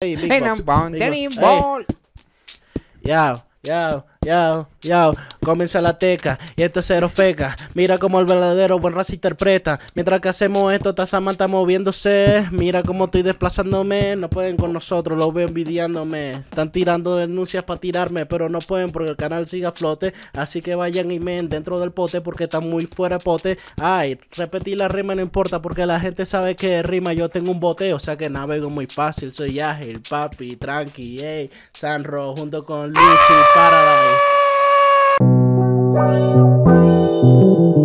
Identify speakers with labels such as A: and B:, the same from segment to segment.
A: Hey, Big
B: Hey,
A: Box,
B: now,
A: Big Box. Yao, yao, yao, yao. Comienza la teca y esto es cero feca. Mira cómo el verdadero buen raza interpreta. Mientras que hacemos esto, está moviéndose. Mira cómo estoy desplazándome. No pueden con nosotros, lo veo envidiándome. Están tirando denuncias para tirarme, pero no pueden porque el canal sigue a flote. Así que vayan y men dentro del pote porque están muy fuera de pote. Ay, repetir la rima no importa porque la gente sabe que rima yo tengo un bote. O sea que navego muy fácil. Soy ágil, papi, tranqui, ey. Sanro junto con Luchi Thank you.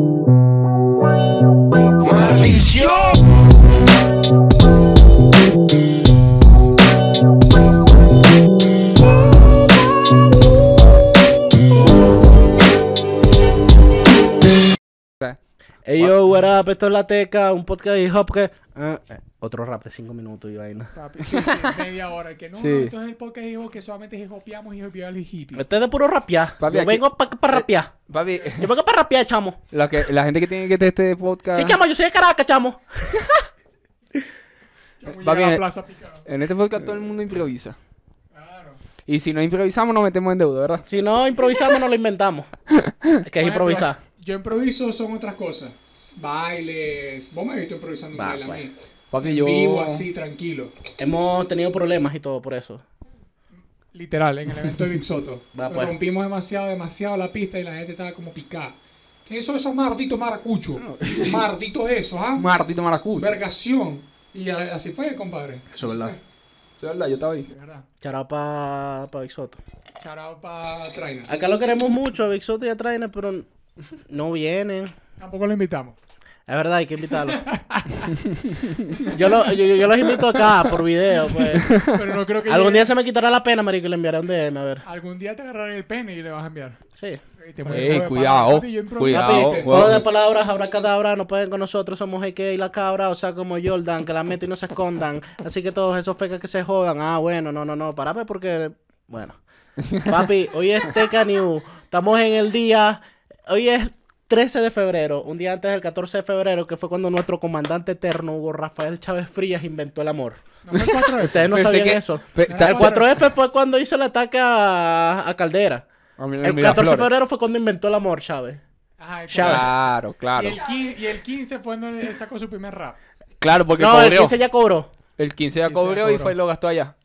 A: Ey yo, what up, esto es La Teca, un podcast de hip hop que... ah, eh, otro rap de 5 minutos y vaina.
C: Papi, sí, sí, media hora. Que no,
B: Sí.
C: no, esto es el podcast hijo que solamente hijopeamos y hijopeamos al hippie.
A: Este es de puro rapear.
B: Papi,
A: yo
B: aquí-
A: vengo para pa rapear.
B: Papi,
A: Yo vengo para rapear, chamo.
B: la, que, la gente que tiene que tener este podcast.
A: Sí, chamo, yo soy de Caracas, chamo.
C: Chamo,
B: Va
C: llega a
B: bien.
C: la plaza picado.
B: En este podcast todo el mundo improvisa.
C: Claro.
B: Y si no improvisamos, nos metemos en deuda, ¿verdad?
A: Si no improvisamos, no lo inventamos. Es que es improvisar.
C: Yo improviso son otras cosas. Bailes. Vos me has visto improvisando un
A: Va,
C: baile a
A: pues.
C: mí.
B: Papi, yo.
C: Vivo, así, tranquilo.
A: Hemos tenido problemas y todo por eso.
C: Literal, en el evento de Big Soto.
A: Va, pues.
C: Rompimos demasiado, demasiado la pista y la gente estaba como picada. ¿Qué son esos malditos maracuchos? Malditos esos, ¿ah?
B: Martito Maracú.
C: Vergación. Y a- así fue, compadre.
A: Eso es verdad.
C: fue,
B: Eso es verdad, yo estaba ahí.
C: De verdad.
A: Charao pa, pa Big Soto.
C: Charao para Trainer.
A: Acá lo queremos mucho, a Big Soto y a Trainer, pero no vienen.
C: Tampoco lo invitamos.
A: Es verdad, hay que invitarlo. yo, lo- yo, yo- yo los invito acá por video, pues.
C: Pero no creo que
A: Algún
C: llegue-
A: día se me quitará la pena, marico, y le enviaré un DM, a ver.
C: Algún día te agarraré el pene y le vas a enviar.
A: Sí.
C: Y te
B: Ey,
C: pones sobre
B: cuidado,
C: papi,
B: cuidado,
A: Papi, de palabras, habrá cadabra, no pueden con nosotros, somos EK y la cabra, o sea, como Jordan, que la meten y no se escondan. Así que todos esos fecas que se jodan. Ah, bueno, no, no, no, parame porque, bueno. Papi, hoy es Teca New, estamos en el día, hoy es 13 de febrero, un día antes del 14 de febrero, que fue cuando nuestro comandante eterno, Hugo Rafael Chávez Frías, inventó el amor.
C: No.
A: Ustedes no
B: Pensé
A: sabían
B: que-
A: eso.
B: pe-
C: No,
B: ¿sabes
A: El
C: cuatro-
A: 4F fue cuando hizo el ataque a, a Caldera.
B: A mí-
A: El
B: Miraflores.
A: 14 de febrero fue cuando inventó el amor, Chávez.
C: Ajá,
A: Chávez.
B: Claro, claro.
C: Y el, 15, y el 15 fue cuando él sacó su primer rap.
B: Claro, porque
A: No, el
B: cobró.
A: 15 ya cobró.
B: El 15 ya
C: 15 ya
B: cobró y fue y lo gastó allá.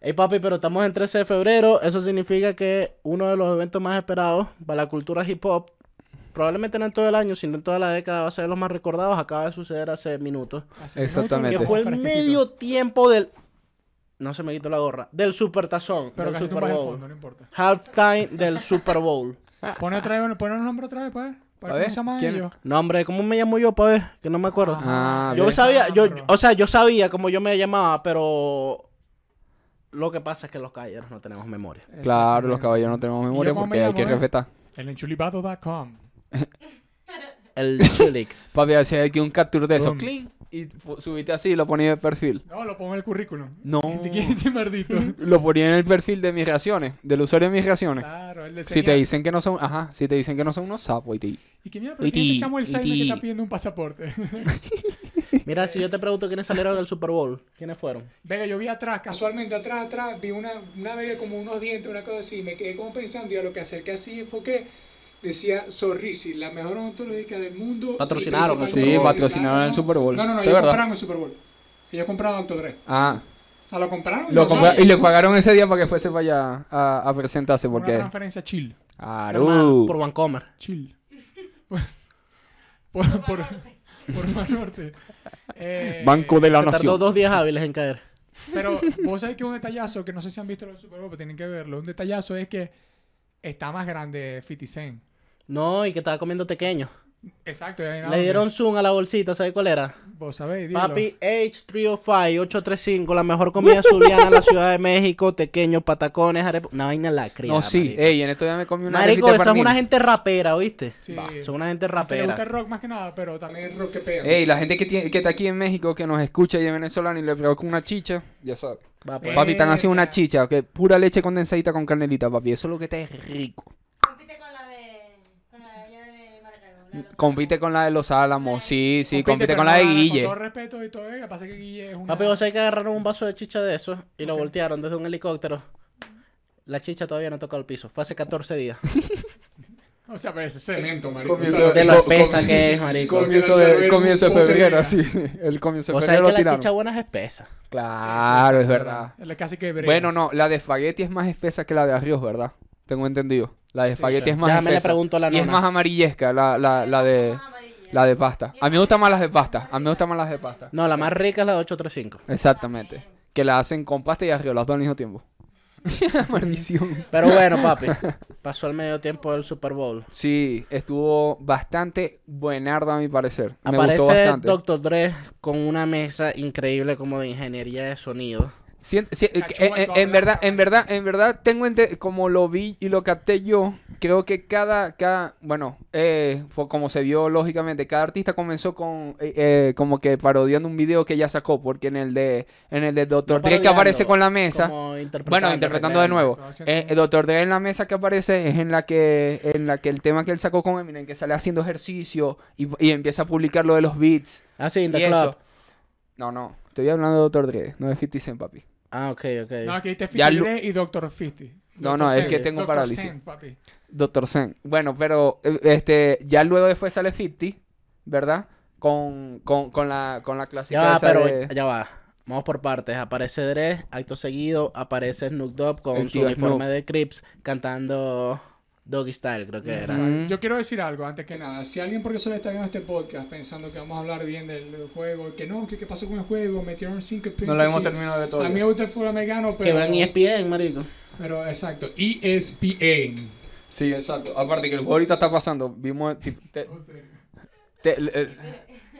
A: Ey papi, pero estamos en 13 de febrero. Eso significa que uno de los eventos más esperados para la cultura hip hop, probablemente no en todo el año, sino en toda la década, va a ser de los más recordados. Acaba de suceder hace minutos.
C: Hace
B: Exactamente.
A: Que fue el medio tiempo del. No se me quitó la gorra. Del Super Tazón.
C: Pero
A: del
C: casi
A: Super Bowl.
C: fondo, no importa.
A: Halftime del Super Bowl.
C: Pone otra vez, pone el nombre otra vez, pues. ¿Cómo se llama.
A: No, hombre, ¿cómo me llamo yo, pa' ver? Que no me acuerdo.
B: Ah,
A: yo
B: bien.
A: sabía, yo,
C: pero-
A: o sea, yo sabía cómo yo me llamaba, pero lo que pasa es que los caballeros no tenemos memoria.
B: Claro, los caballeros no tenemos memoria porque
C: me
B: hay que
C: eh?
B: respetar.
C: El enchulibado.com.
A: El Chilix.
B: Papi, hacía aquí un capture de eso. Clean, Y subiste así y lo ponía de perfil.
C: No, lo pongo en el currículum.
B: No.
C: ¿De quién este maldito?
B: Lo ponía en el perfil de mis reacciones, del usuario de mis reacciones.
C: Claro, el de
B: Si te dicen que no son, ajá, si te dicen que no son unos sapos y te...
C: ¿Y qué mierda? ¿Pero
B: Y
C: quién te echamos el
B: y
C: Simon que está pidiendo un pasaporte?
A: Mira, si yo te pregunto quiénes salieron del Super Bowl, ¿quiénes fueron?
C: Venga, yo vi atrás, casualmente atrás, atrás, vi una, una verga como unos dientes, una cosa así, me quedé como pensando y a lo que acerqué así fue que decía Sorrisi, la mejor odontológica del mundo.
A: Patrocinaron el Super
B: Sí,
A: Bowl.
B: patrocinaron el Super Bowl.
C: No, no, no, ellos
B: verdad.
C: compraron el Super Bowl. Ellos compraron Doctor Dre.
B: Ah,
C: O sea, lo compraron y
B: lo
C: lo
B: compra-
C: saben.
B: y le pagaron ese día para que fuese para allá a, a presentarse
C: Una
B: porque...
C: transferencia chill.
B: Claro.
A: Por Vancomer.
C: Chill. por, por, por Mar Norte. Eh,
B: Banco de la
A: Se tardó
B: Nación.
A: dos días hábiles en caer.
C: Pero vos sabés que un detallazo, que no sé si han visto los Super Bowl, pero tienen que verlo. Un detallazo es que está más grande 50 Cent.
A: No, y que estaba comiendo pequeño.
C: Exacto. y ahí nada
A: Le dieron zoom a la bolsita, ¿sabes cuál era?
C: Vos sabéis, dilo.
A: Papi H305-835, la mejor comida zuliana en la Ciudad de México, tequeños, patacones, arepa... Una vaina lacria.
B: No, sí.
A: marico.
B: Ey, en estos días me comí una
A: Marico, esa es una gente rapera, ¿oíste?
C: Sí.
A: Va, son una gente
C: Que le gusta el
A: rapera.
C: rock más que nada, pero también el rock que pega.
B: Ey, la gente que, tiene, que está aquí en México, que nos escucha y es venezolana y le provoca una chicha, ya sabes.
A: Va, pues.
B: Papi, están haciendo una
C: Verga.
B: chicha, que pura leche condensadita con canelita, papi. Eso es lo que te es rico.
D: Compite con la de.
B: Los Álamos, sí, sí, compite con la de Guille.
C: Con todo respeto y todo, lo que pasa es que Guille es una...
A: Papi, vos sabés que agarraron un vaso de chicha de esos y lo voltearon desde un helicóptero. La chicha todavía no toca el piso. Fue hace 14 días.
C: O sea, pero ese cemento, marico.
B: Comienzo
C: O sea,
A: De lo espesa
B: com-
A: que es, marico.
B: Comienzo
C: Comienzo
B: de, comienzo de febrero, así. El comienzo de
A: Vos
B: febrero lo
A: que la
B: tiraron.
A: chicha buena es espesa.
B: Claro, es verdad.
C: Es casi que brea.
B: Bueno, no, la de espagueti es más espesa que la de arroz, ¿verdad? Tengo entendido. La de
C: Sí,
B: espagueti
C: sí.
B: es más
A: Déjame le pregunto a la
B: y es
A: nona.
B: más amarillesca la, la, la de la de pasta. A mí me gustan más las de pasta. A mí me gustan más las de pasta.
A: No, la más rica es la de 835.
B: Exactamente. Que la hacen con pasta y arroz, las dos al mismo tiempo. Maldición.
A: Pero bueno, papi. Pasó el medio tiempo del Super Bowl.
B: Sí, estuvo bastante buenarda a mi parecer. Me gustó
A: Aparece
B: bastante.
A: Dr. Dre con una mesa increíble como de ingeniería de sonido.
B: Sien- si- eh, eh,
C: el
B: eh, en verdad, en verdad, en verdad, tengo ente- como lo vi y lo capté yo, creo que cada, cada, bueno, eh, fue como se vio lógicamente, cada artista comenzó con, como que parodiando un video que ya sacó, porque en el de, en el de.
A: No
B: Dre que aparece con la mesa,
A: interpretando,
B: bueno, interpretando de nuevo,
C: un-
B: Dr. Dre en la mesa que aparece es en la que, en la que el tema que él sacó con Eminem, que sale haciendo ejercicio y, y empieza a publicar lo de los beats
A: Ah, sí, in the club.
B: No, no, estoy hablando de Dr. Dre, no de 50 Cent, papi.
A: Ah, ok, ok.
C: No, aquí te Fifty Dre y Doctor Fifty.
B: No, no, es que tengo
C: Dr.
B: parálisis.
C: Zen, papi.
B: Doctor Zen. Bueno, pero eh, este ya luego después sale 50, ¿verdad? Con, con, con la con la clásica
A: Ya va,
B: esa
A: pero
B: de-
A: ya va. Vamos por partes. Aparece Dre, acto seguido, aparece Snoop Dogg con su uniforme
B: Snoop.
A: de Crips cantando Doggy Style, creo que era.
C: Exacto.
B: Mm.
C: Yo quiero decir algo antes que nada. Si alguien porque solo está viendo este podcast pensando que vamos a hablar bien del, del juego, que no, que qué pasó con el juego, metieron cinco
B: No la hemos terminado de todo.
C: A mí me gusta el fútbol americano,
A: Que
C: pero...
A: van ESPN, marico.
C: Pero exacto, ESPN.
B: Sí, exacto. Aparte que el juego ahorita está pasando. Vimos te- te-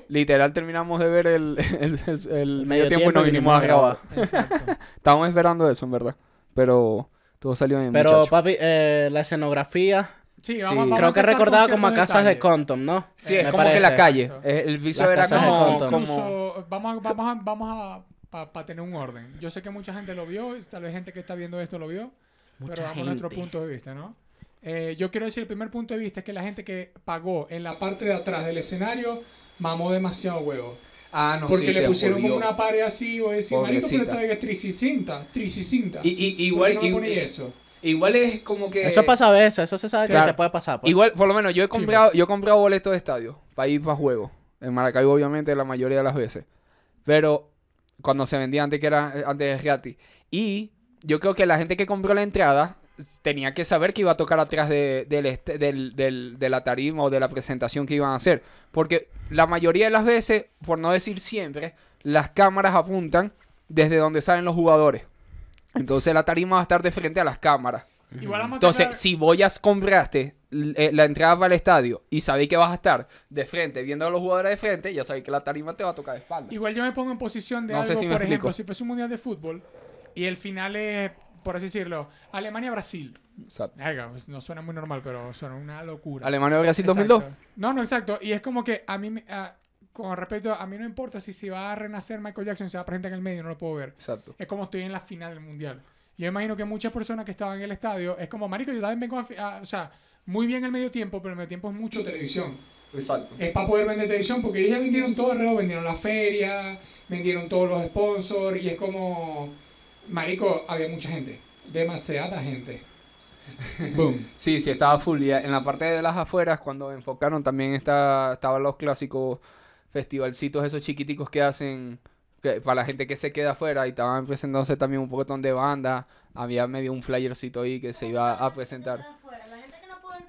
B: literal terminamos de ver el, el, el- el medio tiempo y nos vinimos a grabar.
C: Exacto.
B: Estábamos esperando eso, en verdad. Pero todo salió bien,
A: Pero,
B: muchacho.
A: papi, eh, la escenografía,
C: Sí,
B: Sí.
C: vamos, vamos
A: creo
C: a
A: que recordaba como a casas de. Compton, ¿no?
B: Sí,
C: eh,
B: es
A: me
B: como que la
A: parece.
B: calle. Eh, El piso
A: Las
B: era como, como...
C: Incluso, vamos, a- vamos a, vamos a para tener un orden. Yo sé que mucha gente lo vio, y tal vez gente que está viendo esto lo vio,
A: Mucha
C: pero damos nuestro
A: gente.
C: punto de vista, ¿no? Eh, yo quiero decir, el primer punto de vista es que la gente que pagó en la parte de atrás del escenario mamó demasiado huevo.
B: Ah, no,
C: porque
B: sí,
C: le pusieron como una pared así, o decir, marico, pero esta es 360, 360.
B: Y, y-
C: ¿Por
B: igual,
C: qué no me
B: y-
C: eso?
B: igual es como que...
A: Eso pasa a veces, eso se sabe que te puede pasar. pues.
B: Igual, por lo menos, yo he comprado, yo he comprado boletos de estadio para ir para juegos. En Maracaibo, obviamente, la mayoría de las veces. Pero cuando se vendía antes que era antes de gratis. Y yo creo que la gente que compró la entrada tenía que saber que iba a tocar atrás de, del este- del- del- de la tarima o de la presentación que iban a hacer. Porque la mayoría de las veces, por no decir siempre, las cámaras apuntan desde donde salen los jugadores. Entonces la tarima va a estar de frente a las cámaras.
C: Igual a
B: Entonces, si vos ya compraste eh, la entrada para el estadio y sabéis que vas a estar de frente viendo a los jugadores de frente, ya sabéis que la tarima te va a tocar de espalda.
C: Igual yo me pongo en posición de
B: No sé
C: algo,
B: si me
C: por
B: explico.
C: ejemplo, si fuese un mundial de fútbol y el final es, por así decirlo, Alemania-Brasil.
B: Exacto.
C: Verga, pues, no suena muy normal, pero suena una locura.
B: Alemania-Brasil
C: Exacto.
B: 2002.
C: No, no, exacto. Y es como que a mí, me- a- con respecto, a mí no importa si se va a renacer Michael Jackson, se va a presentar en el medio, no lo puedo ver.
B: Exacto.
C: Es como estoy en la final del mundial. Yo imagino que muchas personas que estaban en el estadio, es como, marico, yo también vengo a, fi- a- o sea, muy bien el medio tiempo, pero el medio tiempo es mucho televisión.
B: Exacto.
C: Es para poder vender televisión, porque ellos ya vendieron todo alrededor, vendieron la feria, vendieron todos los sponsors, y es como, marico, había mucha gente, demasiada gente. Boom.
B: Sí, sí, estaba full. Y en la parte de las afueras, cuando enfocaron, también está, estaban los clásicos festivalcitos esos chiquiticos que hacen que- para la gente que se queda afuera. Y estaban presentándose también un poquitón de banda. Había medio un flyercito ahí que se iba a presentar.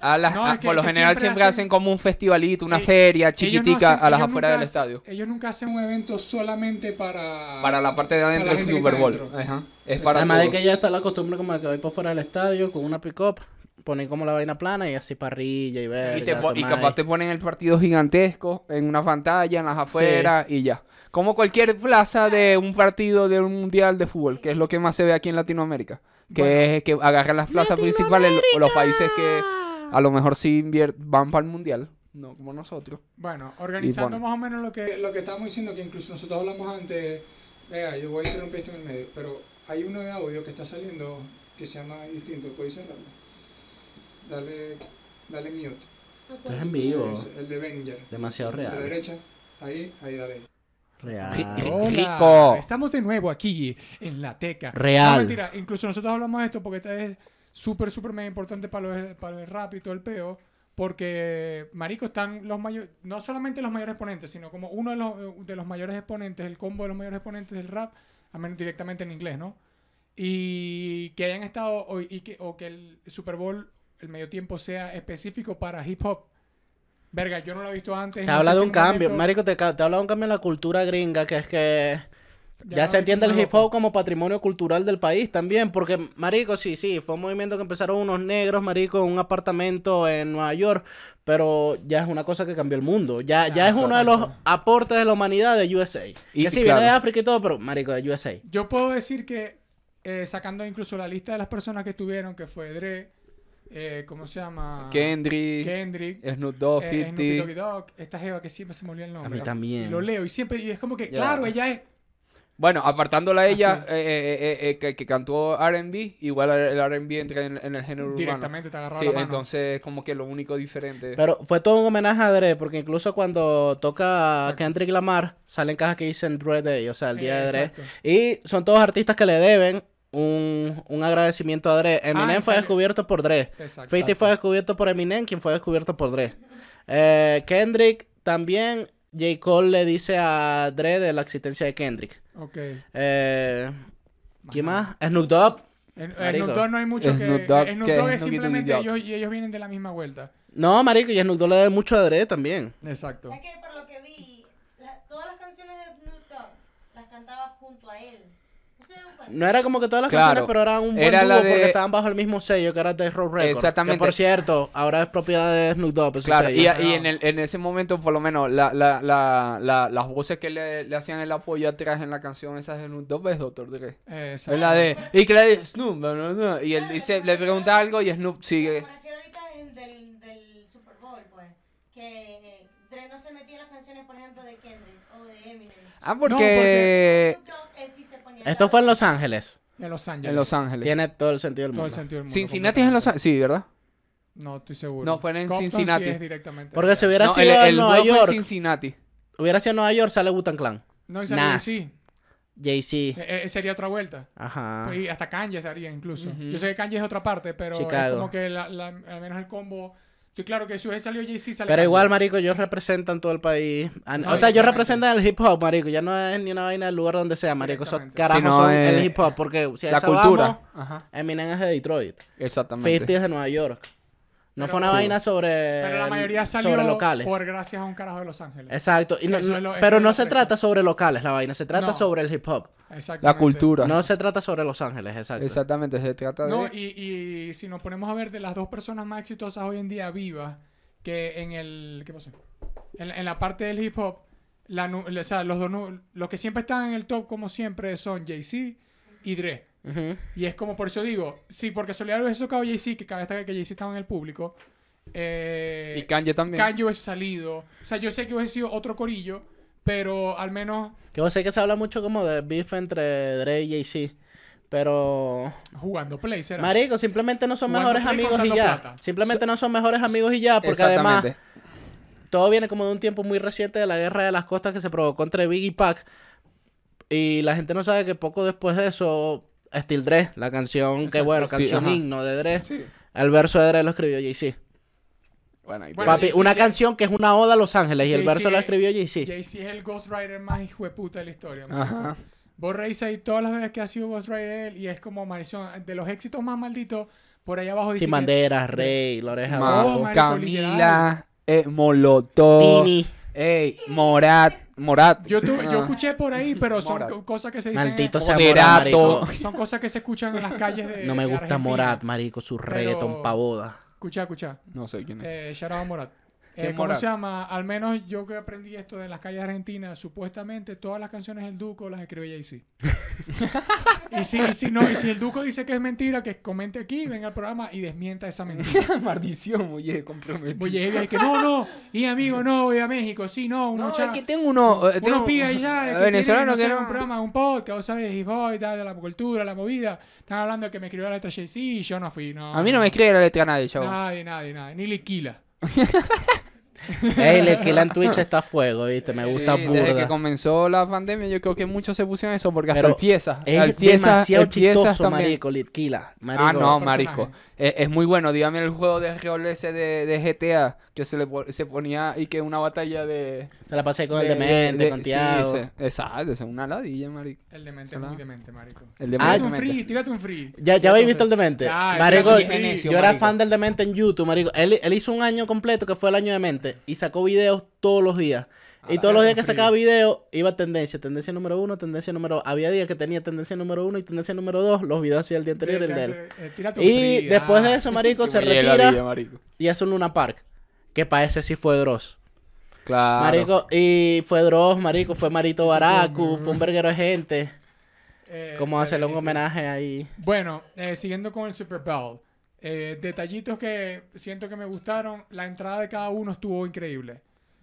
B: A las-
C: No,
B: a-
C: es que-
B: por lo general
C: siempre
B: siempre
C: hacen-
B: hacen como un festivalito, una
C: Eh,
B: feria
C: no
B: chiquitica
C: hacen-
B: a las afueras del
C: hacen-
B: estadio.
C: Ellos nunca hacen un evento solamente para...
B: Para la parte de adentro del Super Bowl. Ajá. Es para
A: Además de que ya está la costumbre como de que voy por fuera del estadio con una pick-up, ponen como la vaina plana y así parrilla y ver.
B: Y, te po- y capaz te ponen el partido gigantesco en una pantalla, en las afueras y ya. Como cualquier plaza de un partido de un mundial de fútbol, que es lo que más se ve aquí en Latinoamérica. Que
C: Bueno.
B: es que agarran las plazas principales, lo- los países que a lo mejor sí van para el mundial, no como nosotros.
C: Bueno, organizando más o menos lo que, lo que estábamos diciendo, que incluso nosotros hablamos antes, vea, yo voy a interrumpir esto en el medio, pero hay uno de audio que está saliendo que se llama distinto, ¿puedes cerrarlo? Dale, dale mute.
A: Es en vivo.
C: Es el de Benninger.
A: Demasiado
C: A la
A: real.
C: derecha. Ahí, ahí, dale.
A: Real.
B: Ri- Rico.
C: Estamos de nuevo aquí en la teca.
A: Real.
C: No, mentira. Incluso nosotros hablamos de esto porque esta es súper, súper mega importante para los, para el rap y todo el peo. Porque, marico, están los mayores, no solamente los mayores exponentes, sino como uno de los, de los mayores exponentes, el combo de los mayores exponentes del rap, al menos directamente en inglés, ¿no? Y que hayan estado, o, y que, o que el Super Bowl, el medio tiempo, sea específico para hip hop. Verga, yo no lo he visto antes.
A: Te
C: no
A: habla de un cambio,
C: momento-
A: marico, te, te habla de un cambio en la cultura gringa, que es que ya, se entiende el hip hop como patrimonio cultural del país también, porque, marico, sí, sí, fue un movimiento que empezaron unos negros, marico, en un apartamento en Nueva York, pero ya es una cosa que cambió el mundo, ya, ya es uno de los aportes de la humanidad de USA.
B: Y-
A: que sí,
B: y
A: viene de
B: claro.
A: África y todo, pero, marico, de USA.
C: Yo puedo decir que, eh, sacando incluso la lista de las personas que tuvieron, que fue Dre, eh, ¿cómo se llama?
B: Kendrick,
C: Kendrick,
B: Snoop Dogg,
C: eh,
B: 50.
C: Snoopy Doggy Dogg, esta jeva que siempre se me olvida el nombre.
A: A mí también.
C: Y lo leo y siempre, y es como que, claro, ella es...
B: Bueno, apartándola a ella,
C: Así.
B: eh, eh, eh, eh, que, que cantó R&B, igual el R&B entra en, en el género urbano.
C: Directamente te agarraba
B: Sí,
C: la mano.
B: entonces como que lo único diferente.
A: Pero fue todo un homenaje a Dre, porque incluso cuando toca
C: Exacto.
A: Kendrick Lamar, salen cajas que dicen Dre Day, o sea, el día
C: Eh,
A: de Dre.
C: exacto.
A: Y son todos artistas que le deben un, un agradecimiento a Dre. Eminem
C: Ah,
A: fue
C: en serio.
A: descubierto por Dre.
C: Exacto.
A: 50 fue descubierto por Eminem, quien fue descubierto por Dre. Eh, Kendrick también, J. Cole le dice a Dre de la existencia de Kendrick.
C: Ok.
A: Eh, ¿Quién más? Snoop Dogg.
C: En. Snoop Dogg no hay mucho que...
B: Snoop Dogg.
C: Dogg es simplemente ellos, y ellos vienen de la misma vuelta.
A: No, marico, y Snoop Dogg le debe mucho a Dre también.
C: Exacto.
D: Es que por lo que vi, la- todas las canciones de Snoop Dogg las cantaba junto a él. ¿No?
A: No era como que todas las
B: Claro.
A: canciones, pero eran un buen
B: Era
A: porque estaban bajo el mismo sello que era Death Row Records.
B: Exactamente.
A: Que por cierto, ahora es propiedad de Snoop Dogg. ese
B: Claro,
A: sello.
B: y, en, el- en ese momento, por lo menos, la, la, la, la- las voces que le, le hacían el apoyo atrás en la canción esa de Snoop Dogg es Dr. Dre. Es la de, y que la de Snoop, no, no, no", y él dice, le pregunta algo y Snoop sigue.
D: Me refiero ahorita del, del Super Bowl, pues. Que eh, Dre no se metía en las canciones, por ejemplo, de Kendrick o de Eminem.
B: Ah,
C: porque-
B: porque
A: Esto fue en. Los Ángeles.
C: En Los Ángeles.
B: en Los Ángeles.
A: Tiene todo el sentido del
C: Todo
A: mundo.
C: el sentido del mundo.
B: Cincinnati es en Los Ángeles, sí, ¿verdad?
C: No, estoy seguro.
B: No, fue en
C: Compton
B: Cincinnati.
C: Sí es directamente.
A: Porque si hubiera
B: No,
A: sido
B: el,
A: en
B: el
A: Nueva
B: juego fue en
A: York,
B: Cincinnati.
A: hubiera sido en Nueva York, sale Wu-Tang Clan.
C: No, y salió
A: Nas.
C: sí.
A: Jay-Z.
C: Eh, eh, sería otra vuelta.
A: Ajá.
C: Y hasta Kanye estaría incluso. Yo sé que Kanye es otra parte, pero es
A: Chicago.
C: como que la, la- al menos el combo. Estoy claro que si hubiese salido Jay-Z sale
A: Pero igual, marico, ellos representan todo el país. Ah,
C: No,
A: o sea, ellos representan el hip hop, marico. Ya no es ni una vaina del lugar donde sea, marico. Carajos
B: Sino,
A: son
B: eh,
A: el hip hop. Porque si a
B: La
A: eso
B: cultura.
A: vamos,
B: Ajá.
A: Eminem es de Detroit. 50
B: Exactamente.
A: es de Nueva York. No
C: Pero-
A: fue una
B: Sí.
A: vaina sobre,
C: Pero la mayoría salió
A: sobre locales.
C: por gracias a un carajo de Los Ángeles.
A: Exacto. Y no-
C: Eso es
A: no-
C: lo- eso
A: pero no se trata sobre locales la vaina, se trata
C: No.
A: sobre el hip hop.
B: La cultura.
A: No se trata sobre Los Ángeles, exacto.
B: Exactamente, se trata de...
C: No, y, y si nos ponemos a ver de las dos personas más exitosas hoy en día vivas, que en el. ¿Qué pasó? En, en la parte del hip hop, la o sea, los, dos los que siempre están en el top, como siempre, son Jay-Z y Dre. Y es como por eso digo, sí, porque casualidad hubiese tocado Jay-Z, que cada vez que Jay-Z estaba en el público, eh,
B: Y Kanye también.
C: Kanye hubiese salido. O sea, yo sé que hubiese sido otro corillo, pero al menos
A: Que vos sé que se habla mucho como de beef entre Dre y Jay-Z. Pero.
C: jugando play, será.
A: Marico, simplemente no son
C: Jugando
A: mejores amigos y ya.
C: plata.
A: Simplemente no son mejores amigos y ya. Porque además, todo viene como de un tiempo muy reciente de la guerra de las costas que se provocó entre Big y Pac. Y la gente no sabe que poco después de eso, Still Dre, la canción, que
C: Exacto,
A: bueno,
B: sí,
A: canción
B: ajá.
A: himno de Dre.
B: Sí.
A: El verso de Dre lo escribió Jay-Z.
B: Bueno, y
C: Bueno,
A: Papi, una
C: que-
A: canción que es una oda a Los Ángeles y el verso lo
C: que-
A: escribió Jay-Z.
C: Jay-Z es el Ghostwriter más hijo de puta de la historia. man.
B: Ajá.
C: Vos reís ahí todas las veces que ha sido Ghostwriter él y es como maldición. De los éxitos más malditos, por ahí abajo dice.
A: Sin
C: que-
A: banderas, Rey, la oreja
B: Ma-
A: abajo.
C: marico,
B: Camila, eh, Molotov,
A: Tini.
B: ey, Morat, Morat.
C: Yo, tu- yo
B: Ah.
C: escuché por ahí, pero son
B: Morat.
C: cosas que se dicen.
A: Maldito
C: en-
A: sea. Morat, marico.
C: Son cosas que se escuchan en las calles de.
A: No me gusta. Morat, marico, su reggaeton pa' boda.
C: Escucha, escucha.
B: No sé quién es.
C: Eh, Morat.
B: ¿Quién
C: Eh, ¿Cómo se llama? Al menos yo que aprendí esto de las calles argentinas, supuestamente todas las canciones del Duco las escribe Jay-Z. y, si, y, si no, y si el Duco dice que es mentira, que comente aquí, venga al programa y desmienta esa mentira.
B: Maldición, oye, comprometido.
C: Oye, ella que no, no, y amigo, no, voy a México, sí, no, uno
B: No, es que tengo uno. eh, tengo
C: uno pide allá que
B: venezolano
C: tiene,
B: que
C: no sé,
B: no.
C: un programa, un podcast, hop y tal, de la cultura, la movida. Están hablando de que me escribió la letra Jay-Z y yo no fui, no.
B: A mí no me escribe la letra nadie, chavo.
C: Nadie, nadie, nadie. Ni Liquila.
A: Ey, el esquila en Twitch está a fuego, ¿viste? Me gusta
B: Sí, Desde que comenzó la pandemia, yo creo que muchos se pusieron eso porque hasta
A: Pero
B: el pieza.
A: Es
B: el pieza,
A: demasiado
B: el
A: chistoso, marico, Litquila.
B: Ah,
A: Marico.
B: no, marisco. Es, es muy bueno. Dígame el juego de rol ese de, de GTA que se le se ponía y que una batalla de.
A: Se la pasé con el
B: de-
A: demente,
B: de-
A: con
B: sí,
A: Tiago.
B: ese- exacto, es una ladilla, marico.
C: El demente es muy demente, marico.
B: El
A: Ah,
C: Tírate un
B: Demente.
C: free, tírate un free.
A: Ya, ya habéis visto el demente.
C: Ya,
A: marico, yo, era
B: marico.
A: fan del demente en YouTube, marico. Él, él hizo un año completo que fue el año de mente y sacó videos todos los días. Y
B: la
A: todos los días que sacaba videos iba tendencia. Tendencia número uno, tendencia número Había días que tenía tendencia número uno y tendencia número dos. Los videos hacía el día anterior y el de él.
C: Eh, tírate un
A: Y
C: free,
A: después
C: ah.
A: de eso, marico, se retira y hace un Luna Park. Que para ese sí fue Dross.
B: Claro.
A: Marico, y fue Dross, marico, fue Marito Baracu, fue un verguero de gente.
C: Eh,
A: Como hacerle un
C: eh,
A: homenaje ahí.
C: Bueno, eh, siguiendo con el Super Bowl. eh, detallitos que siento que me gustaron. La entrada de cada uno estuvo increíble.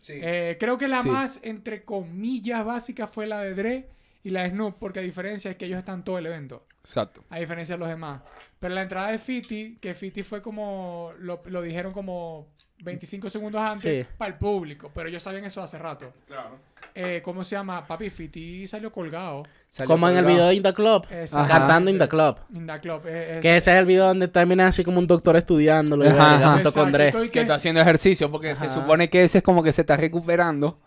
C: Eh, creo que la
B: Sí.
C: más, entre comillas, básica fue la de Dre y la de Snoop, porque a diferencia es que ellos están todo el evento.
B: Exacto.
C: A diferencia de los demás. Pero la entrada de Fiti, que Fiti fue como. Lo, lo dijeron como 25 segundos antes
A: Sí.
C: para el público. Pero ellos sabían eso hace rato.
B: Claro.
C: Eh, ¿Cómo se llama? Papi, Fiti salió colgado.
A: Como en el video de In The Club. Cantando In The Club.
C: In the club. eh, es-
A: Que ese es el video donde termina así como un doctor estudiándolo. junto con Dre.
B: Que
C: que-
B: está haciendo ejercicio porque se supone que ese es como que se está recuperando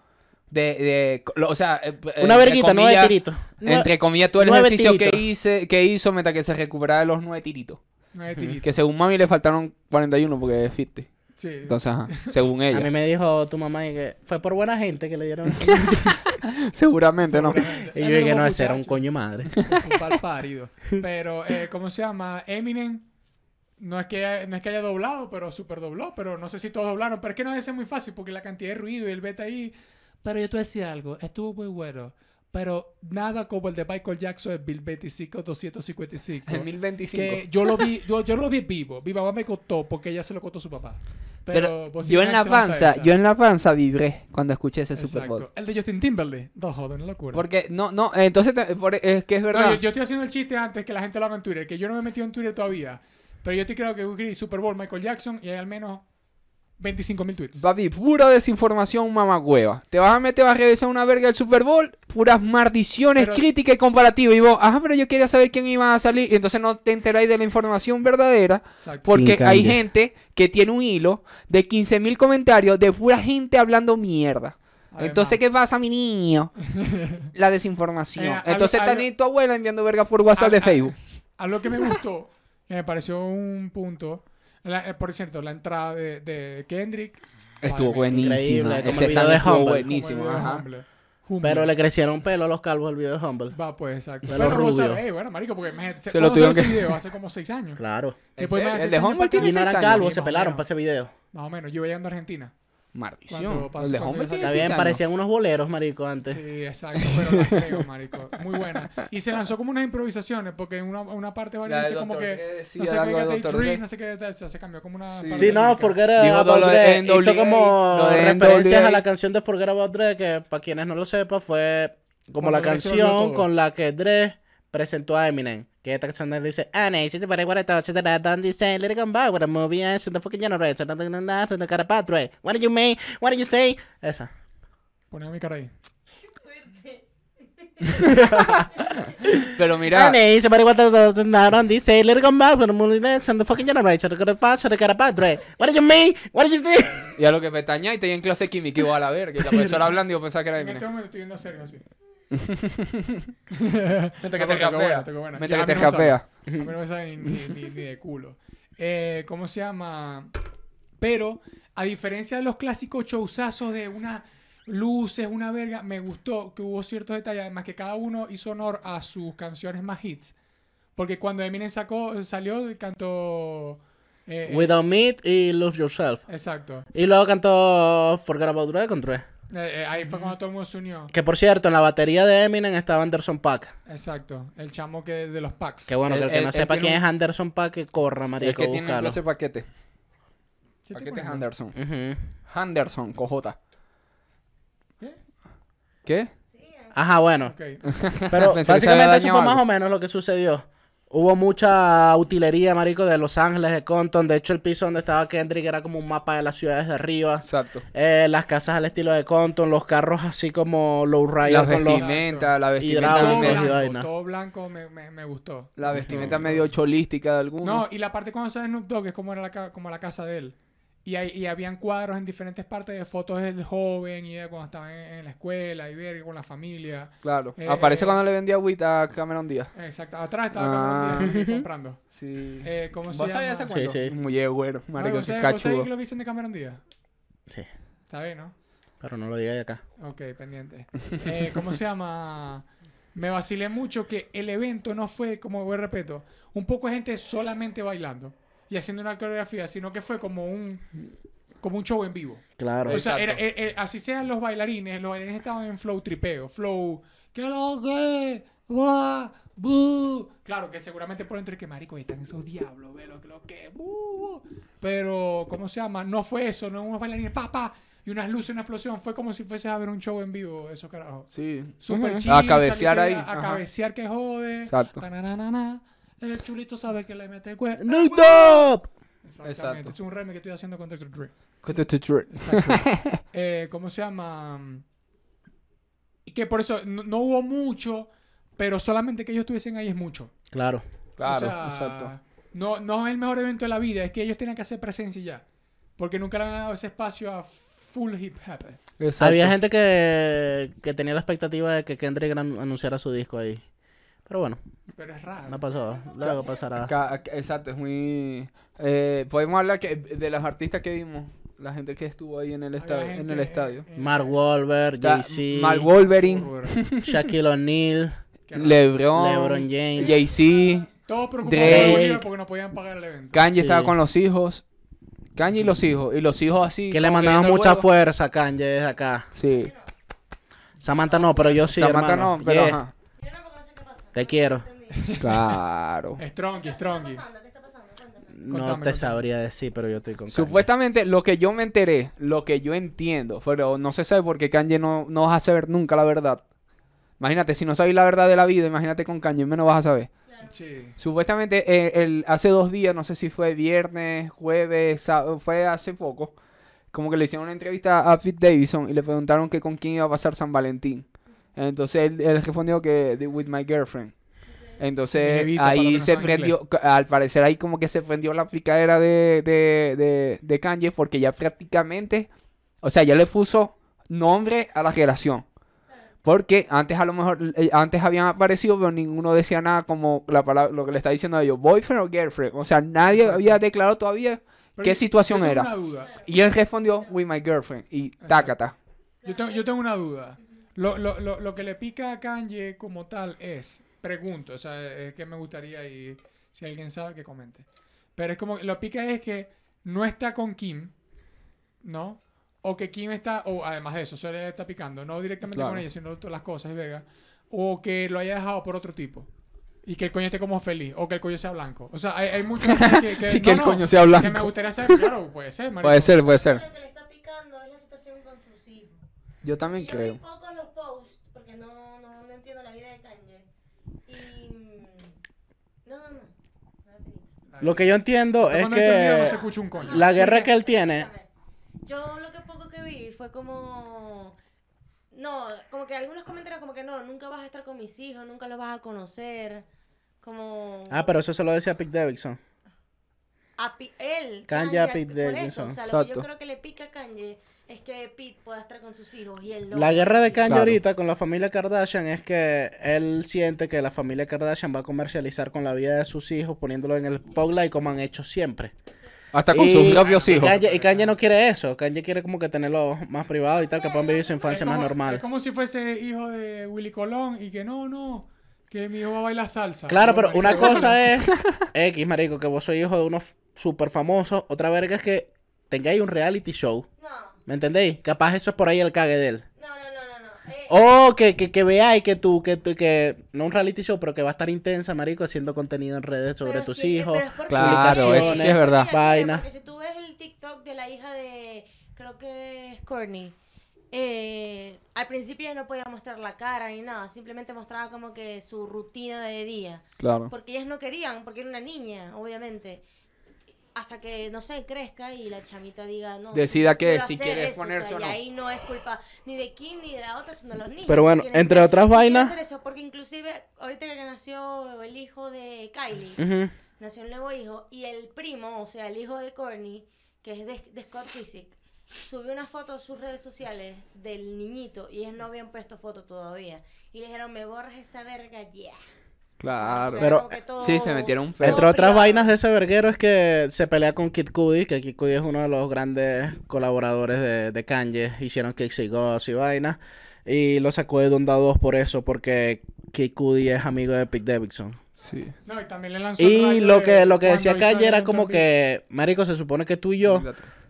B: de... de lo- o sea... eh,
A: Una
B: entre
A: verguita, nueve tiritos.
B: Entre comillas, todo el
A: nueve
B: ejercicio que, hice, que hizo mientras que se recuperaba de los nueve tiritos.
C: Nueve tiritos.
B: Que según mami le faltaron 41 porque es 50.
C: Sí.
B: Entonces, ajá, según
A: A mí
B: ella.
A: me dijo tu mamá y que fue por buena gente que le dieron.
B: Seguramente, ¿no?
C: Seguramente.
A: y
C: Es
A: yo dije, no, ese era un coño madre.
C: Es un parido. Pero, eh, ¿cómo se llama? Eminem. No es, que, no es que haya doblado, pero super dobló. Pero no sé si todos doblaron. Pero es que no debe ser muy fácil porque la cantidad de ruido y el beta ahí. Pero yo te decía algo. Estuvo muy bueno. Pero nada como el de Michael Jackson en 1025 255.
B: En 1025.
C: Que yo lo vi, yo, yo lo vi vivo. Mi mamá me contó porque ella se lo contó a su papá. Pero,
B: yo en la panza,
C: esa.
B: yo en la panza vibré cuando escuché ese Super. Bowl.
C: El de Justin Timberlake. No, joder, una locura.
B: Porque, no, no, entonces, te- por- es que es
C: No,
B: verdad.
C: yo, yo estoy haciendo el chiste antes que la gente lo haga en Twitter, que yo no me he metido en Twitter todavía. Pero yo te creo que Super Bowl Michael Jackson y hay al menos 25 mil tweets.
B: Papi, pura desinformación mamagüeva. Te vas a meter, vas a revisar una verga del Super Bowl, puras maldiciones,
C: Pero-
B: críticas y comparativas. Y vos, ajá, pero yo quería saber quién iba a salir. Y entonces no te enteráis de la información verdadera.
C: Exacto.
B: Porque hay gente que tiene un hilo de 15.000 comentarios de pura gente hablando mierda.
C: Además.
B: Entonces, ¿qué pasa, mi niño? La desinformación.
C: Eh,
B: Entonces, ni tu abuela enviando verga por WhatsApp de Facebook.
C: Algo que me gustó, que me pareció un punto. La- eh, por cierto, la entrada de, de Kendrick.
B: Estuvo buenísima. Ese
A: el video de
B: estuvo
A: Humble.
B: buenísimo.
C: como el
B: Ajá.
C: Humble. Humble.
A: Pero le crecieron pelo a los calvos el video de Humble.
C: Va, pues, exacto. Pero vos
A: rubio.
C: sabés, bueno, marico, porque imagínate,
B: Se
C: se
B: lo
C: lo
B: tuvieron
C: ese
B: que-
C: video hace como 6 años.
A: Claro.
B: ¿En
C: Después me hace
B: ¿El de
C: seis años
B: Humble tiene
A: Y no
B: seis
A: eran calvos,
C: Sí,
A: se pelaron para ese video.
C: Más o menos, yo llegando a Argentina.
B: Maldición. El de
A: bien,
B: años.
A: parecían unos boleros, marico, antes.
C: Sí, exacto, pero la creo, marico. Muy buena. Y se lanzó como unas improvisaciones, porque en una, una parte varias dice como que. No sé qué, Day no sé qué, o sea, se cambió como una.
B: Sí.
A: no. Forget
B: Dijo
A: About
B: lo de
A: Dre.
B: NWA,
A: Hizo como referencias a la canción de Forget About Dre, que para quienes no lo sepan fue como la canción con la que Dre presentó a Eminem. Que esta canción dice, no, si te parece what I thought, that I done this and let it come back with a movie and the fucking generation. And then after the got about Dre. What did you mean? What did you say? Esa.
C: Poneme mi cara ahí.
B: Pero mira,
A: no, si te parece what I thought, that I done this and let it come back with a movie and the fucking generation. And the about the got about Dre. What did you mean? What did you say?
B: y a lo que pestaña y te en clase de química igual a ver, que la profesora hablando y yo pensaba que era
C: En este
B: Eminem.
C: momento estoy viendo serio así.
B: Mientras que te. Mientras
C: Ya,
B: que
C: a
B: te capea.
C: A mí no me sale ni, ni- ni- ni de culo. Eh, ¿Cómo se llama? Pero, a diferencia de los clásicos showzazos de unas luces, una verga, me gustó que hubo ciertos detalles, además que cada uno hizo honor a sus canciones más hits. Porque cuando Eminem sacó, salió, cantó... eh, eh,
A: Without Meat y Lose Yourself.
C: Exacto.
A: Y luego cantó Forget About Dre con.
C: Eh, eh, ahí fue cuando todo el mundo se unió.
A: Que por cierto, en la batería de Eminem estaba Anderson Paak.
C: Exacto. El chamo que de los packs.
A: Que bueno, que el que no sepa quién
B: un-
A: es Anderson Paak, que corra, marico,
B: El que tiene
A: búscalo.
B: ese paquete.
C: ¿Qué estoy
B: Paquete
C: poniendo?
B: Henderson.
A: Ujú.
B: Henderson, con J.
C: ¿Qué?
B: ¿Qué?
A: Ajá, bueno. Pero básicamente eso fue más o menos lo que sucedió. Hubo mucha utilería, marico, de Los Ángeles, de Compton. De hecho, el piso donde estaba Kendrick era como un mapa de las ciudades de arriba.
B: Exacto.
A: Eh, las casas al estilo de Compton, los carros así como low rider
B: Las
A: con los...
B: vestimentas, la vestimenta,
C: Todo blanco, todo blanco me, me, me gustó.
B: la vestimenta medio cholística de algunos.
C: No, y la parte cuando sale Snoop Dogg es como era la, como la casa de él. Y, hay, y habían cuadros en diferentes partes de fotos del joven y de cuando estaba en, en la escuela y ver con la familia.
B: Claro.
C: Eh,
B: Aparece cuando le vendía wheat a Cameron Díaz.
C: Exacto. Atrás estaba
B: Ah.
C: Cameron Díaz, sí, comprando.
B: Sí.
C: Eh, ¿Cómo se
B: ¿Vos
C: llama?
B: sabías ese
A: Sí,
B: cuento?
A: sí.
B: Muy bueno,
C: Ay,
B: marico,
C: ¿vos sabés- vos sabés
B: cachudo.
C: lo que dicen de Cameron Díaz?
A: Sí,
C: ¿Sabes, no?
A: pero no lo diga acá.
C: Ok, pendiente. Eh, ¿Cómo se llama? Me vacilé mucho que el evento no fue, como voy respeto, un poco de gente solamente bailando y haciendo una coreografía, sino que fue como un como un show en vivo.
A: Claro.
C: O sea, era-
B: Exacto.
C: era- era- así sean los bailarines, los bailarines estaban en flow tripeo, flow, que lo que. Claro, que seguramente por entre que marico están esos diablos, ve lo que lo que, bu, bu. Pero, ¿cómo se llama? No fue eso, no unos bailarines, pa, pa, y unas luces, una explosión. Fue como si fuese a ver un show en vivo, esos carajos.
B: Sí.
C: Super
B: Ujú.
C: chill,
B: A cabecear ahí.
C: A, a cabecear que jode.
B: Exacto.
C: El chulito sabe que le mete el cuerpo.
A: Snoop Dogg.
C: Exactamente.
B: Exacto.
C: Es un remake que estoy haciendo con Dr. Dre.
B: To true.
C: Exacto. Eh, ¿Cómo se llama? Y que por eso no, no hubo mucho, pero solamente que ellos estuviesen ahí es mucho.
A: Claro.
B: Claro,
C: O sea,
B: exacto.
C: No, no es el mejor evento de la vida, es que ellos tenían que hacer presencia y ya. Porque nunca le han dado ese espacio a full hip hop.
B: Exacto.
A: Había gente que, que tenía la expectativa de que Kendrick an- anunciara su disco ahí. Pero bueno,
C: Pero es raro.
A: no pasó. Luego pasará.
B: Exacto, es muy... Eh, podemos hablar que de los artistas que vimos, la gente que estuvo ahí en el, estadio, en el estadio.
C: eh,
A: Mark Wahlberg, Jay-Z,
B: Mark Wolverine.
A: Shaquille O'Neal.
B: LeBron,
A: LeBron James.
B: Jay-Z,
C: Todos preocupados porque no podían pagar el evento.
B: Kanye
A: Sí.
B: estaba con los hijos. Kanye y los hijos. Y los hijos así.
A: que le
B: el
A: mucha fuerza a Kanye desde acá.
B: Sí.
A: Samantha no, pero yo sí,
B: Samantha
A: hermano.
B: no, pero
A: Yeah,
B: ajá.
D: Yo no, porque no sé qué pasa.
A: Te quiero.
B: Claro.
C: Strongy,
D: ¿Qué está
C: Strongy.
D: pasando? ¿Qué está pasando? Cuéntame.
A: No
C: Contame,
A: te
C: contame.
A: sabría decir, pero yo estoy con Kanye.
B: Supuestamente lo que yo me enteré, lo que yo entiendo, pero no se sabe porque Kanye no, no vas a saber nunca la verdad. Imagínate, si no sabes la verdad de la vida, imagínate con Kanye, menos vas a saber.
C: Sí.
B: Supuestamente eh, el, hace dos días, no sé si fue viernes, jueves, fue hace poco, como que le hicieron una entrevista a Pete Davidson y le preguntaron que con quién iba a pasar San Valentín. Entonces él, él respondió que "The- with my girlfriend. Entonces ahí se prendió, al parecer ahí como que se prendió la picadera de, de, de, de Kanye porque ya prácticamente, o sea, ya le puso nombre a la relación. Porque antes a lo mejor, eh, antes habían aparecido, pero ninguno decía nada como la palabra, lo que le está diciendo a ellos, boyfriend o girlfriend. O sea, nadie
C: Exacto.
B: había declarado todavía
C: Pero
B: qué
C: yo-
B: situación
C: yo
B: era. Y él respondió, with my girlfriend. Y tácata.
C: Yo tengo, yo tengo una duda. Lo, lo, lo, lo que le pica a Kanye como tal es, pregunto, o sea, es que me gustaría y si alguien sabe que comente. Pero es como, lo pica es que no está con Kim, ¿no? O que Kim está, o además de eso, se le está picando, no directamente
B: Claro.
C: con ella, sino todas las cosas y Vega. O que lo haya dejado por otro tipo. Y que el coño esté como feliz. O que el coño sea blanco. O sea, hay, hay muchas cosas que, que,
B: Y que
C: no,
B: el
C: no,
B: coño sea
C: Que me
B: blanco.
C: gustaría saber, claro, puede ser, marico.
B: Puede ser, puede ser.
D: que le está picando es la situación con sus hijos.
B: Yo también
D: Y yo vi
B: creo.
D: poco los posts porque no, no, no entiendo la vida de Kanye. Y. mm, No, no, no.
A: Lo que yo entiendo es
C: no
A: que
C: coño.
A: la guerra que él tiene...
D: Yo lo que poco que vi fue como. No, como que algunos comentarios como que no, nunca vas a estar con mis hijos, nunca los vas a conocer. Como.
A: Ah, pero eso se lo decía Pete Davidson.
D: a Pi- él.
A: Kanye a Pete
D: por eso,
A: Davidson.
D: O sea, lo que yo
B: Exacto.
D: creo que le pica a Kanye es que Pete pueda estar con sus hijos y él no.
A: La guerra de Kanye
B: Claro.
A: ahorita con la familia Kardashian es que él siente que la familia Kardashian va a comercializar con la vida de sus hijos poniéndolo en el spotlight como han hecho siempre.
B: Hasta con
A: Y-
B: sus propios
A: y
B: hijos.
A: Kanye, y Kanye no quiere eso. Kanye quiere como que tenerlo más privado y tal, que puedan vivir su
C: Es
A: infancia
C: como,
A: más
C: es
A: normal.
C: como si fuese hijo de Willy Colón y que no, no, que mi hijo va a bailar salsa.
A: Claro, pero
C: marico,
A: una cosa es X, marico, que vos sois hijo de unos super famosos. Otra verga es que tengáis un reality show.
D: No,
A: ¿Me entendéis? Capaz eso es por ahí el cague de él.
D: no, no, no, no. no. Eh,
A: O que, que, que veáis que tú, que tú, que no un reality show, pero que va a estar intensa, marico, haciendo contenido en redes sobre
D: pero
A: tus
D: sí, eh,
A: hijos.
D: pero es porque-
B: Claro, eso sí es verdad.
A: Vaina.
D: Porque si tú ves el TikTok de la hija de, creo que es Courtney, eh, al principio ella no podía mostrar la cara ni nada, simplemente mostraba como que su rutina de día.
B: Claro.
D: Porque ellas no querían, porque era una niña, obviamente. Hasta que, no sé, crezca y la chamita diga, no.
B: Decida que si
D: hacer
B: quiere
D: eso,
B: ponerse o
D: Y
B: no.
D: ahí no es culpa ni de Kim ni de la otra, sino de los niños.
A: Pero bueno, entre
D: ser-
A: otras vainas-
D: hacer eso, porque inclusive, ahorita que nació el hijo de Kylie, nació un nuevo hijo, y el primo, o sea, el hijo de Courtney, que es de, de Scott subió una foto a sus redes sociales del niñito, y ellos no habían puesto foto todavía. Y le dijeron, me borras esa verga ya.
B: Claro.
A: Pero-
D: todo-
B: Sí, se metieron un pedo.
A: Entre otras vainas de ese verguero es que se pelea con Kid Cudi, que Kid Cudi es uno de los grandes colaboradores de, de Kanye. Hicieron Kicks y Goss y vainas. Y lo sacó de Donda 2 por eso, porque Kid Cudi es amigo de Pete Davidson.
B: Sí.
C: No, y también le lanzó
A: Y lo que, lo que decía Kanye era como que, Marico, se supone que tú y yo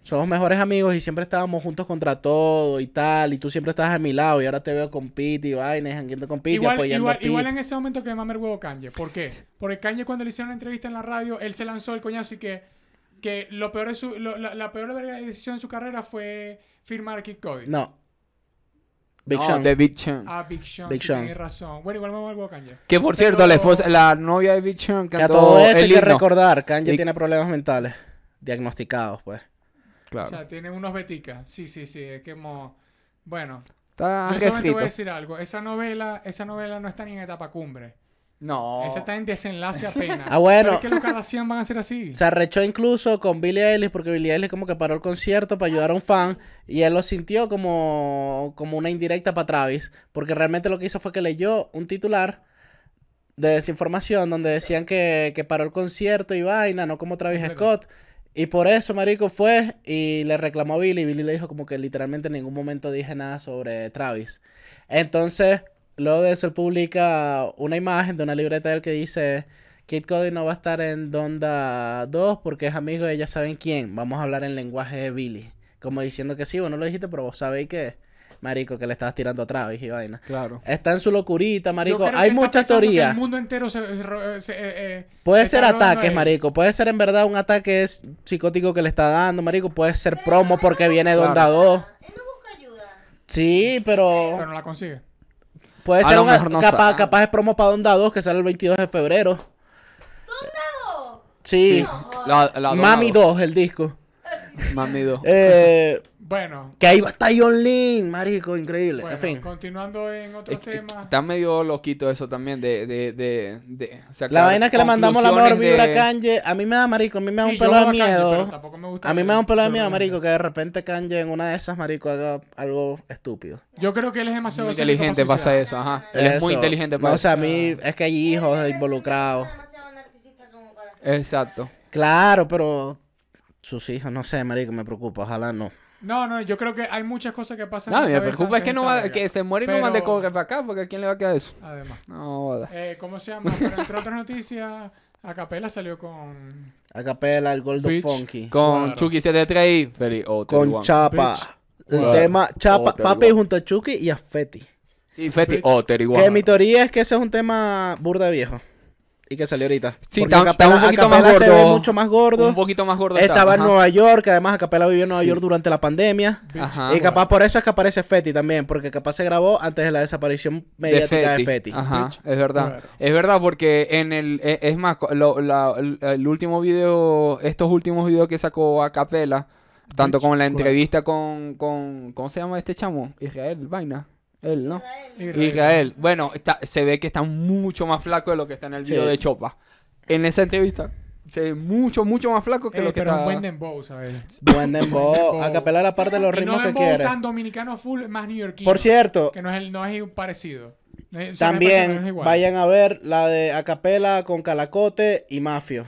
A: somos mejores amigos y siempre estábamos juntos contra todo y tal. Y tú siempre estabas a mi lado y ahora te veo con Pete y vainas, jangueando con Pete y
C: Igual,
A: apoyando
C: igual,
A: a Pete.
C: igual en ese momento que mamer huevo Kanye. ¿Por qué? Porque Kanye cuando le hicieron una entrevista en la radio, él se lanzó el coñazo y que, que lo peor de su, lo- la, la peor decisión de su carrera fue firmar a Kid Cody.
A: No. Big
B: no,
A: Sean.
B: de Big Sean.
C: A Big Sean,
A: Big
C: sí,
A: Sean.
C: tienes razón. Bueno, igual mamer huevo Kanye.
B: Que por cierto, la, esposa- la novia de Big Sean
A: Que a
B: cantó
A: todo esto hay
B: el
A: que
B: himno.
A: recordar, Kanye
B: Y-
A: tiene problemas mentales diagnosticados, pues.
B: Claro.
C: O sea, tiene unos beticas. Sí, sí, sí. Es que como... Bueno,
B: Está
C: yo solamente voy a decir algo. Esa novela, esa novela no está ni en etapa cumbre.
B: No.
C: Esa está en desenlace apenas.
A: Ah, bueno.
C: Es que los Kardashian van a ser así.
A: Se arrechó incluso con Billie Eilish porque Billie Eilish como que paró el concierto para ayudar a un fan y él lo sintió como, como una indirecta para Travis porque realmente lo que hizo fue que leyó un titular de desinformación donde decían que, que paró el concierto y vaina, no como Travis. Scott. Y por eso, marico, fue y le reclamó a Billy. Billy le dijo como que literalmente en ningún momento dije nada sobre Travis. Entonces, luego de eso, él publica una imagen de una libreta de él que dice... Kid Cody no va a estar en Donda 2 porque es amigo de ya saben quién. Vamos a hablar en lenguaje de Billy. Como diciendo que sí, vos no lo dijiste, pero vos sabéis que... Marico, que le estabas tirando a Travis y vaina.
B: Claro.
A: Está en su locurita,
C: Yo
A: marico. Hay muchas teorías.
C: El mundo entero se... se- se- eh, eh,
A: Puede
C: se
A: ser ataques, marico. Puede ser en verdad un ataque es psicótico que le está dando, marico. Puede ser
D: Pero
A: promo
D: no
A: porque viene
B: Claro.
A: Donda 2.
D: Él no busca ayuda.
A: Sí, pero
C: Pero no la consigue.
A: puede
B: A
A: ser una,
B: no
A: capaz,
B: sabe.
A: capaz es promo para Donda 2 que sale el 22 de febrero.
D: ¡No!
A: Sí.
B: La, la
A: Mami
B: Donado.
A: 2, el disco.
B: Mami 2.
A: Eh,
C: Bueno,
A: que ahí va a estar John Lin, marico, increíble.
C: bueno
A: en fin.
C: continuando en otros temas.
B: Está medio loquito eso también de... de, de, de
A: La vaina es que le mandamos la mejor vibra a Kanye. A mí me da, marico, a mí me da
C: Sí,
A: un pelo de
C: Kanye,
A: miedo.
C: tampoco me gusta
A: A mí me da un pelo de miedo, marico, que de repente Kanye en una de esas, marico, haga algo estúpido.
C: Yo creo que él es demasiado
B: Muy inteligente pasa eso, ajá. Él es muy
A: Eso.
B: inteligente
A: No,
B: para
A: o sea, a
B: eso.
A: mí es que hay hijos involucrados.
D: es demasiado narcisista como para hacer
B: Exacto.
A: Claro, pero sus hijos, no sé, marico, me preocupa. Ojalá no.
C: No, no, yo creo que hay muchas cosas que pasan
B: No,
C: en
B: me preocupa es que no va, que se muere y no
C: Pero-
B: mande cobre para acá, porque ¿a quién le va a quedar eso?
C: Además.
B: No, joda.
C: Eh, ¿Cómo se llama? Pero entre otras noticias, Acapela salió con...
A: A capela, el Gordo
C: Bitch.
A: Funky.
B: Con
C: Claro.
B: Chucky 73 y Feli Otter
A: Con
B: One.
A: Chapa.
C: Bitch.
A: El
B: Claro.
A: tema Chapa,
B: Otter
A: papi
B: One.
A: junto a Chucky y a Feti.
B: Sí, Feti. Otter igual.
A: Que mi teoría es que ese es un tema burda viejo. Y que salió ahorita.
B: Sí,
A: Porque
B: está-
A: Acapela,
B: está un poquito más
A: Acapela se
B: gordo.
A: ve mucho más gordo.
B: Un poquito más gordo.
A: Estaba en. Nueva York, además Acapela vivió en Nueva
B: Sí.
A: York durante la pandemia.
B: Ajá.
A: y capaz por eso es que aparece Feti también, porque capaz se grabó antes de la desaparición mediática de Feti.
B: Ajá,
C: Bitch.
B: es verdad.
C: Claro.
B: Es verdad porque en el... e- Es más, co- lo- la- el, último video... Estos últimos videos que sacó a Capela, tanto
C: Bitch,
B: como la
C: claro.
B: entrevista con, con... ¿Cómo se llama este chamo? Israel, vaina. Él, ¿no?
D: Israel.
B: Israel. Bueno, está, se ve que está mucho más flaco de lo que está en el
A: Sí.
B: video de Chopa. En esa entrevista se ve mucho, mucho más flaco que
C: Eh,
B: lo que
C: pero
B: está...
C: un buen dembow, ¿sabes?
A: Buen dembow. Acapela la parte de los
C: Y
A: ritmos
C: no
A: que quiere.
C: tan dominicano full, más neoyorquino.
A: Por cierto,
C: Que no es, el, no es parecido. Es- no es
A: también
C: igual.
A: vayan a ver la de Acapela con Calacote y Mafio.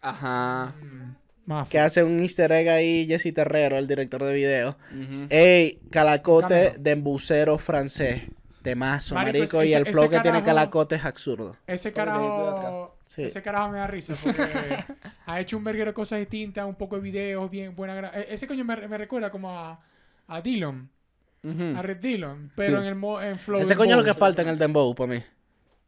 B: Ajá.
C: Mm, mafia.
A: Que hace un easter egg ahí Jesse Terrero, el director de video.
B: Ujú.
A: Ey, Calacote de embucero francés. Temazo,
C: Marico,
A: marico.
C: ese-
A: y el flow que tiene Calacote es absurdo.
C: Ese carajo,
A: Sí.
C: ese carajo me da risa porque ha hecho un verguero de cosas distintas, un poco de videos, bien buena. gra- e- Ese coño me, me recuerda como a, a Dillon,
B: Ujú.
C: a Red Dillon, pero
B: Sí.
C: en el mo- en flow.
A: Ese coño es lo que falta en el dembow para mí.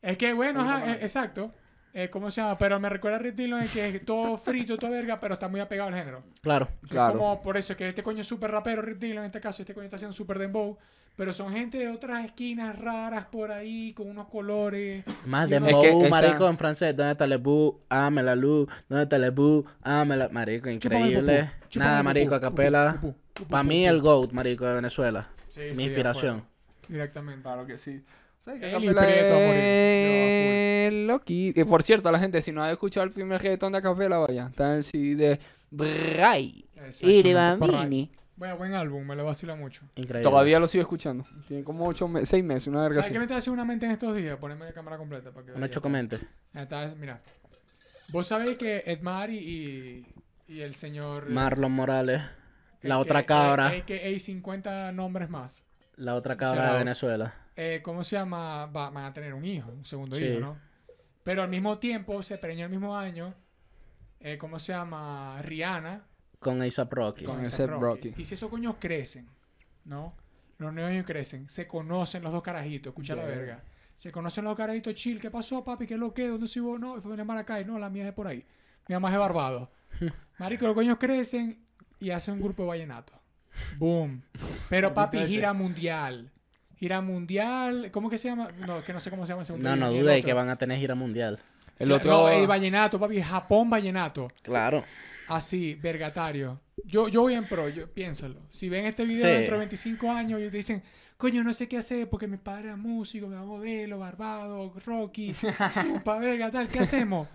C: Es que bueno, ajá, e- exacto. Eh, ¿Cómo se llama? Pero me recuerda a Rick Dillon en que es todo frito, todo verga, pero está muy apegado al género.
A: Claro.
C: Es
B: Claro.
C: como por eso que este coño es súper rapero, Rick Dillon en este caso, este coño está haciendo súper dembow. Pero son gente de otras esquinas raras por ahí, con unos colores.
A: Más
C: Y
A: de
C: uno-
B: Es que esa-
A: marico, en francés. ¿Dónde está le bu? Ame la luz. ¿Dónde está le bu? Ame la... Marico, increíble. Nada, marico, a capela. Para mí, el GOAT, marico, de Venezuela.
C: Sí,
A: Mi
C: sí,
A: inspiración.
C: Directamente.
B: Claro que sí. ¿Sabes qué
C: y
B: es loqui- Y por cierto, la gente, si no ha escuchado el primer reggaetón de Acapela, vaya. Está en el CD de Irvamini.
C: ahí. Bueno, buen álbum, me lo vacila mucho.
A: Increíble.
B: Todavía lo sigo escuchando. Tiene como ocho me- seis meses, una verga
C: ¿Sabes qué me está haciendo una mente en estos días? Ponerme la cámara completa para que
A: Un hecho comente.
C: Mira. Vos sabéis que Edmar y, y, y el señor... eh,
A: Marlon Morales. La otra cabra.
C: el que hay 50 nombres más.
A: La otra cabra de Venezuela.
C: Eh, ¿Cómo se llama? Va- van a tener un hijo, un segundo
A: Sí.
C: hijo, ¿no? Pero al mismo tiempo, se preñó el mismo año. eh, ¿Cómo se llama? Rihanna.
A: Con A$AP Rocky.
B: Con
C: A$AP
B: Rocky.
C: Y si esos coños crecen, ¿no? Los niños crecen, se conocen los dos carajitos, escucha la verga. Se conocen los dos carajitos chill. ¿Qué pasó, papi? ¿Qué es lo que? ¿Dónde soy vos? No, fue en Maracay. No, la mía es de por ahí. Mi mamá es de Barbados. Marico, los coños crecen y hacen un grupo de vallenato. Boom. Pero papi, gira mundial. Gira mundial. ¿Cómo que se llama? No, que no sé cómo se llama. el segundo
A: No, no
C: y el
A: dude
C: otro.
A: que van a tener gira mundial.
B: El otro.
C: No, el vallenato, papi. Japón vallenato.
A: Claro.
C: Así, vergatario. Yo, yo voy en pro, yo, piénsalo. Si ven este video
A: Sí.
C: dentro de 25 años y te dicen, coño, no sé qué hacer porque mi padre era músico, mi mamá modelo, barbado, Rocky, supa, verga, tal, ¿qué hacemos?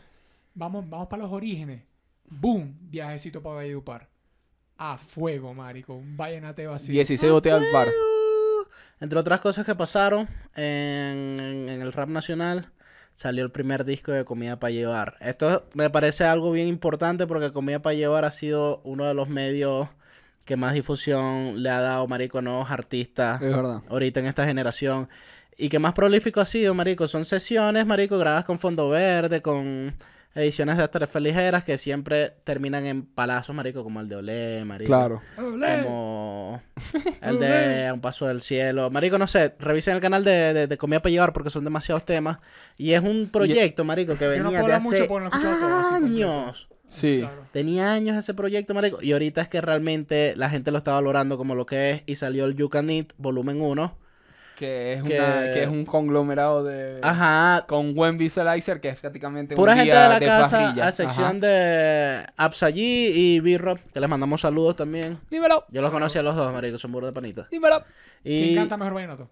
C: Vamos, vamos para los orígenes. Boom, viajecito para Valledupar. A fuego, marico. Un vallenateo así.
B: 16 botellas al par.
A: Entre otras cosas que pasaron en, en- en el rap nacional, salió el primer disco de Comida para Llevar. Esto me parece algo bien importante porque Comida para Llevar ha sido uno de los medios que más difusión le ha dado, marico, a nuevos artistas
B: Es verdad.
A: ahorita en esta generación. Y que más prolífico ha sido, marico, son sesiones, marico, grabadas con fondo verde, con ediciones de estas ligeras que siempre terminan en palazos, marico, como el de Olé, marico.
B: Claro.
A: Como el de A Un Paso del Cielo. Marico, no sé, revisen el canal de, de, de Comida para Llevar porque son demasiados temas. Y es un proyecto, marico, que
C: Yo
A: venía de
C: mucho
A: hace
C: no todo
A: años.
B: Sí.
C: Claro.
A: Tenía años ese proyecto, marico. Y ahorita es que realmente la gente lo está valorando como lo que es. Y salió el You Can Eat, volumen 1.
B: Que es,
A: Que-
B: Una, que es un conglomerado de.
A: Ajá.
B: Con buen visualizer, que es prácticamente.
A: Pura
B: un
A: gente
B: día
A: de la casa,
B: parrilla.
A: a sección
B: Ajá.
A: de Absallí y B-Rob, que les mandamos saludos también.
B: Dímelo.
A: Yo los conocí a los dos, marico, son burros de panitas.
B: Dímelo.
C: ¿Quién
A: Y
C: canta mejor vallenato?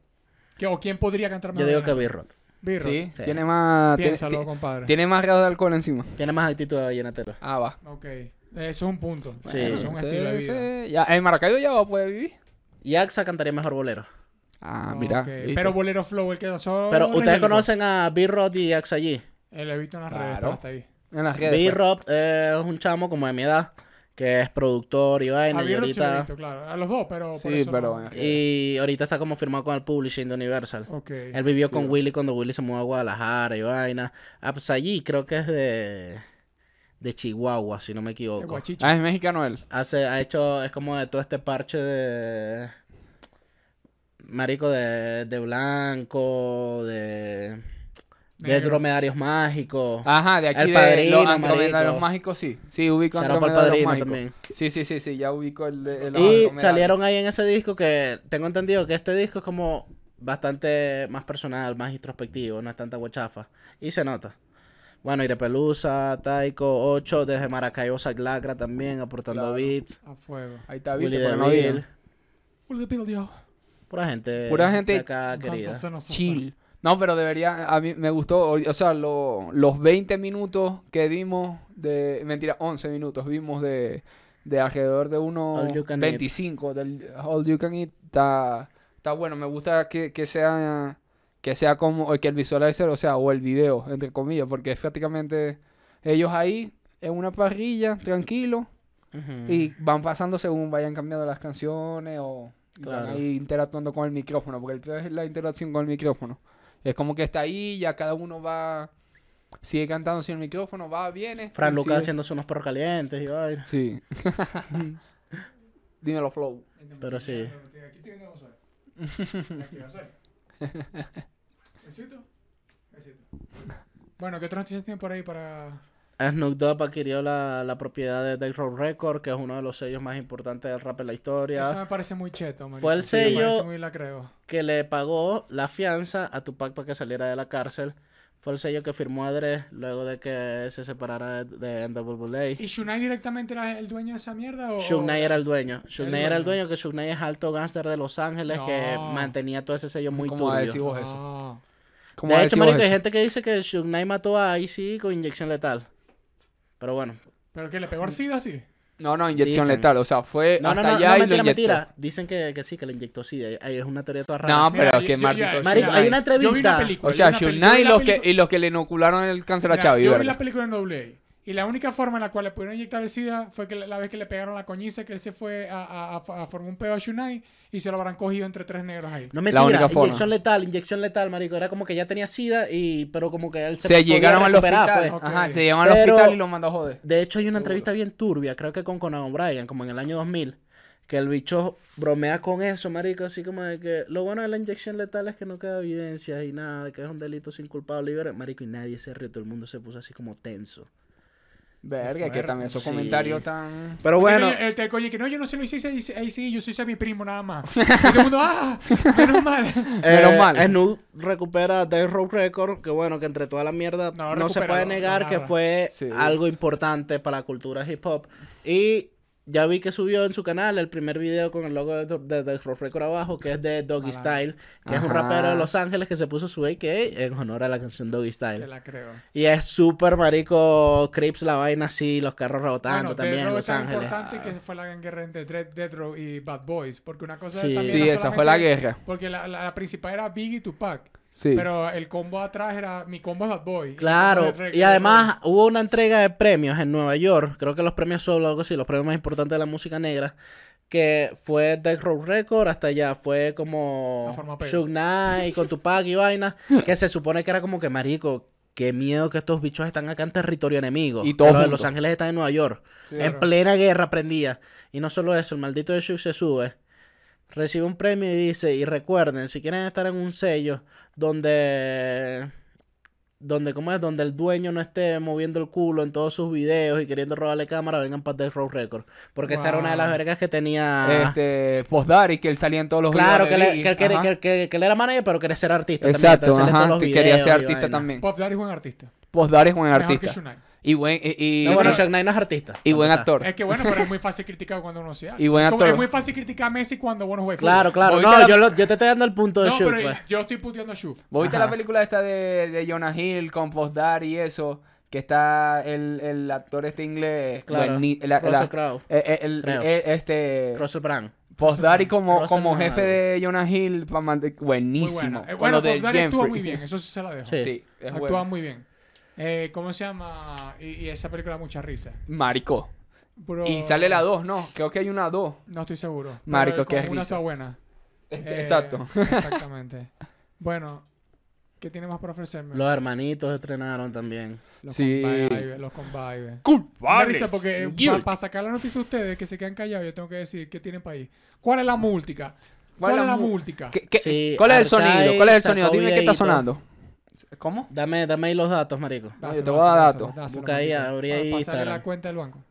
C: ¿Qué- ¿O quién podría cantar
A: yo
C: mejor
A: digo que? B-Rob.
B: Sí,
A: Sí.
B: tiene más. tiene-
C: Piénsalo,
B: ti-
C: compadre.
B: Tiene más grado de alcohol encima.
A: Tiene más actitud de vallenatero.
B: Ah, va.
C: Ok. Eso es un punto.
A: Sí.
C: Eso es un
B: Sí,
C: estilo de vida.
B: sí. Ya, en Maracaibo ya va a poder vivir.
A: Y Axa cantaría mejor bolero.
B: Ah, mira.
C: Pero Bolero Flow, el que danzó.
A: Pero ustedes conocen a B-Rod y Axa G.
C: Eh, lo he visto en las
B: Claro.
C: redes, pero hasta ahí.
B: En las redes. pues.
A: B-Rod es un chamo como de mi edad, que es productor y
C: A
A: vaina. y
C: lo he
A: ahorita,
C: visto, claro. A los dos, pero por
B: Sí,
C: eso
B: pero.
C: no.
A: y ahorita está como firmado con el publishing de Universal.
C: Ok.
A: Él vivió con Willy cuando Willy se mudó a Guadalajara y vaina. Absallí creo que es de, de Chihuahua, si no me equivoco.
B: Ah, es mexicano él.
A: Hace, ha hecho, es como de todo este parche de... Marico de, de blanco, de... De dromedarios mágicos.
B: Ajá, de aquí
A: El
B: de
A: Padrino,
B: los andromedarios
A: marico.
B: mágicos, sí. Sí, ubico andromedarios
A: Padrino
B: mágicos.
A: también.
B: Sí, sí, sí, sí, ya ubico el de el
A: Y salieron ahí en ese disco que tengo entendido que este disco es como bastante más personal, más introspectivo, no es tanta guachafa. Y se nota. Bueno, Irepelusa, Taiko, 8, desde Maracaibo, Lacra también, aportando
B: Claro.
A: beats.
C: A fuego.
B: Ahí está,
A: Willy
B: viste, porque no
A: DeVille. Pura gente.
B: Pura gente
A: de acá querida.
B: Chill. No, pero debería, a mí me gustó, o sea, lo- los 20 minutos que dimos de, mentira, 11 minutos vimos de, de alrededor de unos
A: All You Can Eat.
B: 25 del All You Can Eat, está, está bueno, me gusta que, que sea, que sea como, que el visualizer, o sea, o el video, entre comillas, porque es prácticamente ellos ahí en una parrilla, tranquilo,
A: Ujú.
B: y van pasando según vayan cambiando las canciones o
A: Claro.
B: ahí interactuando con el micrófono, porque el es la interacción con el micrófono. Es como que está ahí, ya cada uno va, sigue cantando sin el micrófono, va, viene.
A: Fran Lucas
B: sigue-
A: haciéndose unos perros calientes y vaina.
B: Sí. Dímelo, Flow.
A: Pero sí.
C: Aquí estoy viendo. Aquí va a ser. Besito. Besito. Bueno, ¿qué otras noticias tienen por ahí para...?
A: Snoop Dogg adquirió la, la propiedad de Death Row Record, que es uno de los sellos más importantes del rap en la historia.
C: Eso me parece muy cheto, marico.
A: Fue el
C: Sí,
A: sello- que le pagó la fianza a Tupac para que saliera de la cárcel. Fue el sello que firmó Dre luego de que se separara de, de NWA.
C: ¿Y Shunai directamente era el dueño de esa mierda? O,
A: Knight era el dueño. Knight era el
C: dueño.
A: que Knight es alto gánster de Los Ángeles que mantenía todo ese sello muy
B: ¿Cómo
A: turbio.
B: vos eso? ¿Cómo
A: De hecho, marico, hay gente que dice que Knight mató a IC con inyección letal. Pero bueno.
C: ¿Pero que le pegó SIDA así?
B: No, no, inyección
A: Dicen.
B: letal. O sea, fue
A: No, no,
B: hasta
A: no,
B: allá
A: no,
B: y
A: mentira,
B: inyectó.
A: mentira. Dicen que, que sí, que le inyectó sí. Ahí- ahí Es una teoría toda rara.
B: No,
C: Mira,
B: pero
C: yo-
B: que
C: yo- yo-
A: Marico, hay una
C: Yo vi una
A: entrevista.
C: película.
B: O
C: yo
B: sea,
C: vi una
B: Shunai y los, que, y los que le inocularon el cáncer a
C: Mira,
B: Chavi,
C: Yo vi la película en AA. Y la única forma en la cual le pudieron inyectar el SIDA fue que la, la vez que le pegaron la coñiza, que él se fue a, a, a- a formar un pedo a Shunai y se lo habrán cogido entre tres negros ahí.
A: No
B: La
A: mentira,
B: única forma.
A: inyección letal, inyección letal, marico. Era como que ya tenía sida y pero como que él se,
B: Se llegaron al hospital.
A: pues.
C: Ok.
B: Ajá, se llegaron al hospital y lo mandó a joder.
A: De hecho, hay una
B: Seguro.
A: entrevista bien turbia, creo que con Conan O'Brien, como en el año 2000, que el bicho bromea con eso, marico, así como de que lo bueno de la inyección letal es que no queda evidencia y nada, de que es un delito sin culpable y ver- marico, y nadie se rió, todo el mundo se puso así como tenso.
B: Verga, que también esos
A: Sí.
B: comentarios tan...
A: Pero bueno,
C: El, el, el coño que no, yo no se lo hice ahí, sí, yo soy mi primo nada más. Y todo el mundo, ¡ah! Menos mal.
B: Menos
A: eh,
B: mal.
A: Snoop recupera Death Row Record, que bueno, que entre toda la mierda
C: No,
A: no, se puede negar
C: lo
A: que fue
B: Sí.
A: algo importante para la cultura hip hop. Y ya vi que subió en su canal el primer video con el logo de, de Row Record abajo, que es de Doggy. Style, que es un
B: Ajá.
A: rapero de Los Ángeles que se puso su AK en honor a la canción Doggy
C: Te
A: Style.
C: la creo.
A: Y es súper marico, Crips la vaina así, los carros rebotando
C: Bueno,
A: también en Los Ángeles.
C: importante que fue la gran guerra entre Death, Row y Bad Boys. Porque una cosa
A: Sí.
C: también
B: Sí,
C: era
B: esa fue la guerra.
C: Porque la, la, la principal era Biggie y Tupac.
B: Sí.
C: Pero el combo atrás era mi combo es Bad Boy.
A: Claro, y además hubo una entrega de premios en Nueva York, creo que los premios solo, algo así, los premios más importantes de la música negra, que fue Death Row Record, hasta allá fue como. Suge Knight con Tupac y vaina, que se supone que era como que marico, qué miedo que estos bichos están acá en territorio enemigo.
B: Y todos
A: los de. Los Ángeles están en Nueva York, en
C: Claro.
A: plena guerra prendía. Y no solo eso, el maldito de Suge se sube. Recibe un premio y dice, y recuerden, si quieren estar en un sello donde donde ¿cómo es? donde el dueño no esté moviendo el culo en todos sus videos y queriendo robarle cámara, vengan para Death Row Record. Porque esa era una de las vergas que tenía
B: Este, Postdari, que él salía en todos los
A: Claro, que,
B: videos.
A: que, él que, que- que él era manager, pero quería ser artista
B: Exacto,
A: también. él
B: ajá, que quería ser artista también.
C: Daddy es buen artista.
B: Postdari es buen
C: Mejor que
B: artista.
C: Shunai.
B: Y buen, y, y-
A: No, bueno, Shaq Knight no es artista.
B: y buen actor.
C: Es que bueno, pero es muy fácil criticar cuando uno se
B: Y buen actor.
C: es muy fácil criticar a Messi cuando uno juega
A: Claro, claro.
B: ¿Vos
A: No,
B: la-
A: yo, lo- yo te estoy dando el punto de
C: No, pero
A: pues.
C: yo estoy puteando a Shu.
B: ¿Vos viste
A: Ajá.
B: la película esta de, de Jonah Hill con Postdari y eso? Que está el, el actor este inglés.
A: Claro.
B: buení-
A: Russell Crowe.
B: eh, eh, el-
A: Creo.
B: eh, este
A: Russell Brand.
B: Postdari como,
A: Russell
B: como jefe de Jonah Hill pa' mande-
C: Muy
B: buenísimo
C: buena. Eh,
B: Con
C: bueno,
B: lo de
C: actúa
B: Jeffrey.
C: muy bien, eso sí se la dejo.
A: Sí.
B: Sí, es
C: Actúa
B: bueno.
C: muy bien. Eh, ¿Cómo se llama? Y, y esa película da mucha risa.
B: Marico. Y sale la 2, ¿no? Creo que hay una 2.
C: No estoy seguro.
B: Marico,
C: Pero
B: qué
C: con Una
B: risa.
C: está buena. Eh,
B: Exacto.
C: Exactamente. bueno, ¿qué tiene más para ofrecerme?
A: Los hermanitos estrenaron también.
C: Los
B: Sí.
C: Convive, los Convive.
B: Culpables.
C: risa porque para sacar la noticia a ustedes que se quedan callados, yo tengo que decir qué tienen para ahí. ¿Cuál es la múltica? ¿Cuál, es la múltica?
B: ¿Qué- qué-
A: Sí,
B: ¿Cuál es el sonido? ¿Cuál es el sonido? Dime qué está sonando. ¿Cómo?
A: Dame, dame ahí los datos, marico.
C: Dáselo,
B: yo te voy a dar datos.
A: Busca ahí, abrí ahí Instagram.
C: la cuenta del banco.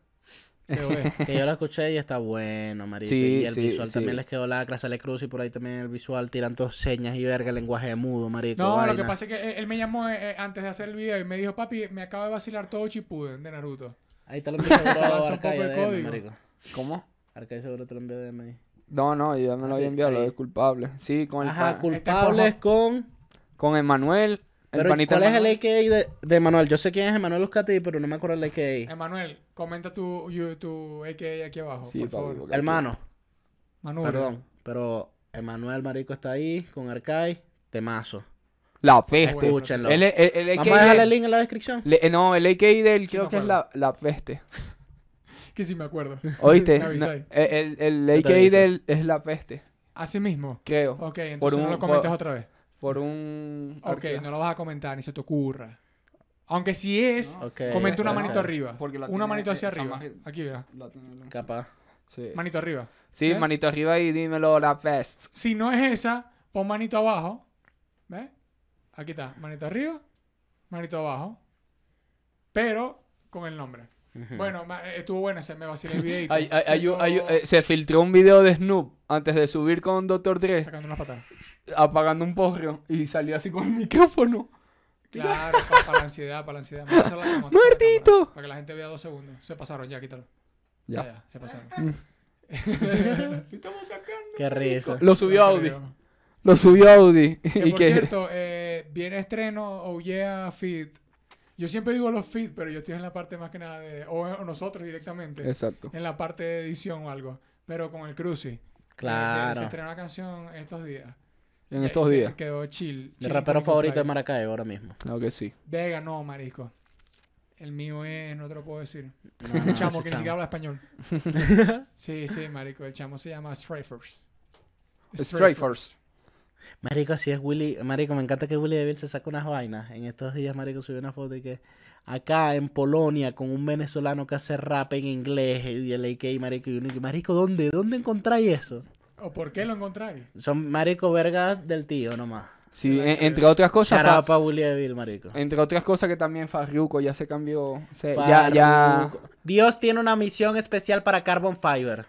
A: Que yo la escuché y está bueno, marico.
B: Sí,
A: y el
B: sí,
A: visual
B: sí.
A: también les quedó lacra, sale cruz y por ahí también el visual tiran todas señas y verga, lenguaje de mudo, marico.
C: No, lo que pasa es que él, él me llamó eh, eh, antes de hacer el video y me dijo, papi, me acabo de vacilar todo Chipuden de Naruto.
A: Ahí te lo
C: un poco de código.
A: marico.
B: ¿Cómo?
A: Arcade seguro te lo envío DM ahí.
B: No, no, ya me lo
A: Ah,
B: había enviado, lo de culpable. Sí, con el
A: Ajá,
B: pan-
A: culpables con...
B: con Emanuel, el
A: Pero, ¿cuál es el
B: Emanuel.
A: AKA de, de Manuel? Yo sé quién es Emanuel Uzcati, pero no me acuerdo el AKA.
C: Emanuel, comenta tu, you- tu AKA aquí abajo,
B: Sí,
C: por favor.
B: porque-
A: Hermano,
C: Manuel.
A: perdón, pero Emanuel Marico está ahí con Arcade, temazo.
B: La peste.
A: Escúchenlo.
B: El, el, el AKA
A: Vamos a dejarle
B: de-
A: el link en la descripción.
B: le- no, el AKA del
C: Sí
B: creo que es la, la peste.
C: Que sí me acuerdo.
B: ¿Oíste?
C: Me.
B: No, el el, el AKA del es la peste,
C: Así mismo.
B: creo.
C: Ok, entonces no
B: un-
C: lo comentes
B: por-
C: otra vez.
B: Por un...
C: Ok,
B: arque-
C: no lo vas a comentar, ni se te ocurra. Aunque si es,
A: Ok,
C: comenta una manito
A: ser.
C: arriba.
B: Porque la
C: Una manito hacia arriba. Aquí,
B: tiene-
A: Capaz.
B: Sí,
C: Manito arriba.
B: Sí, manito arriba y dímelo la peste.
C: Si no es esa, pon manito abajo. ¿Ves? Aquí está. Manito arriba. manito abajo, pero con el nombre. Bueno, eh, estuvo bueno ese, me vacilé el video.
B: Hay- hay- hay un- hay un- eh, se filtró un video de Snoop antes de subir con Dr. Dre
C: sacando unas patadas.
B: apagando un porro y salió así con el micrófono.
C: Claro, para, la ansiedad, para la ansiedad.
B: ¡Muertito!
C: Para que la gente vea dos segundos. Se pasaron, ya, quítalo. Ya,
B: Ya.
C: ya, se pasaron.
B: Estamos sacando.
A: Qué risa.
B: Lo subió
C: No
B: Audi. Lo subió Audi.
C: Que,
B: y
C: por cierto, eh, viene estreno Oh Yeah Fit. Yo siempre digo los fit, pero yo estoy en la parte más que nada de. O, o nosotros directamente.
B: Exacto.
C: En la parte de edición o algo. Pero con el Cruci. Eh, Se
A: Claro.
C: estrenó una canción estos días.
B: En
C: Que-
B: estos
C: que-
B: días.
C: Quedó chill.
A: Mi
C: chill
A: rapero favorito de. Maracaibo ahora mismo.
B: Claro que sí.
C: Vega, no, marisco. El mío es, no te lo puedo decir.
A: No, no,
C: chamo que ni siquiera habla español. sí, sí, marico. El chamo se llama Strafers.
B: Strafers.
A: Marico, así es Willy. Marico, me encanta que Willy DeVille se saca unas vainas. En estos días, Marico subió una foto de que acá en Polonia con un venezolano que hace rap en inglés y el AK, Marico. Y uno que, Marico, ¿dónde? ¿Dónde encontráis eso?
C: ¿O por qué lo encontráis?
A: Son Marico vergas del tío nomás.
B: Sí, en- entre otras cosas.
A: Shout out
B: Fa-
A: pa' Willy DeVille, Marico.
B: entre otras cosas que también Farruko ya se cambió. se- ya, ya.
A: Farruko. Dios tiene una misión especial para Carbon Fiber.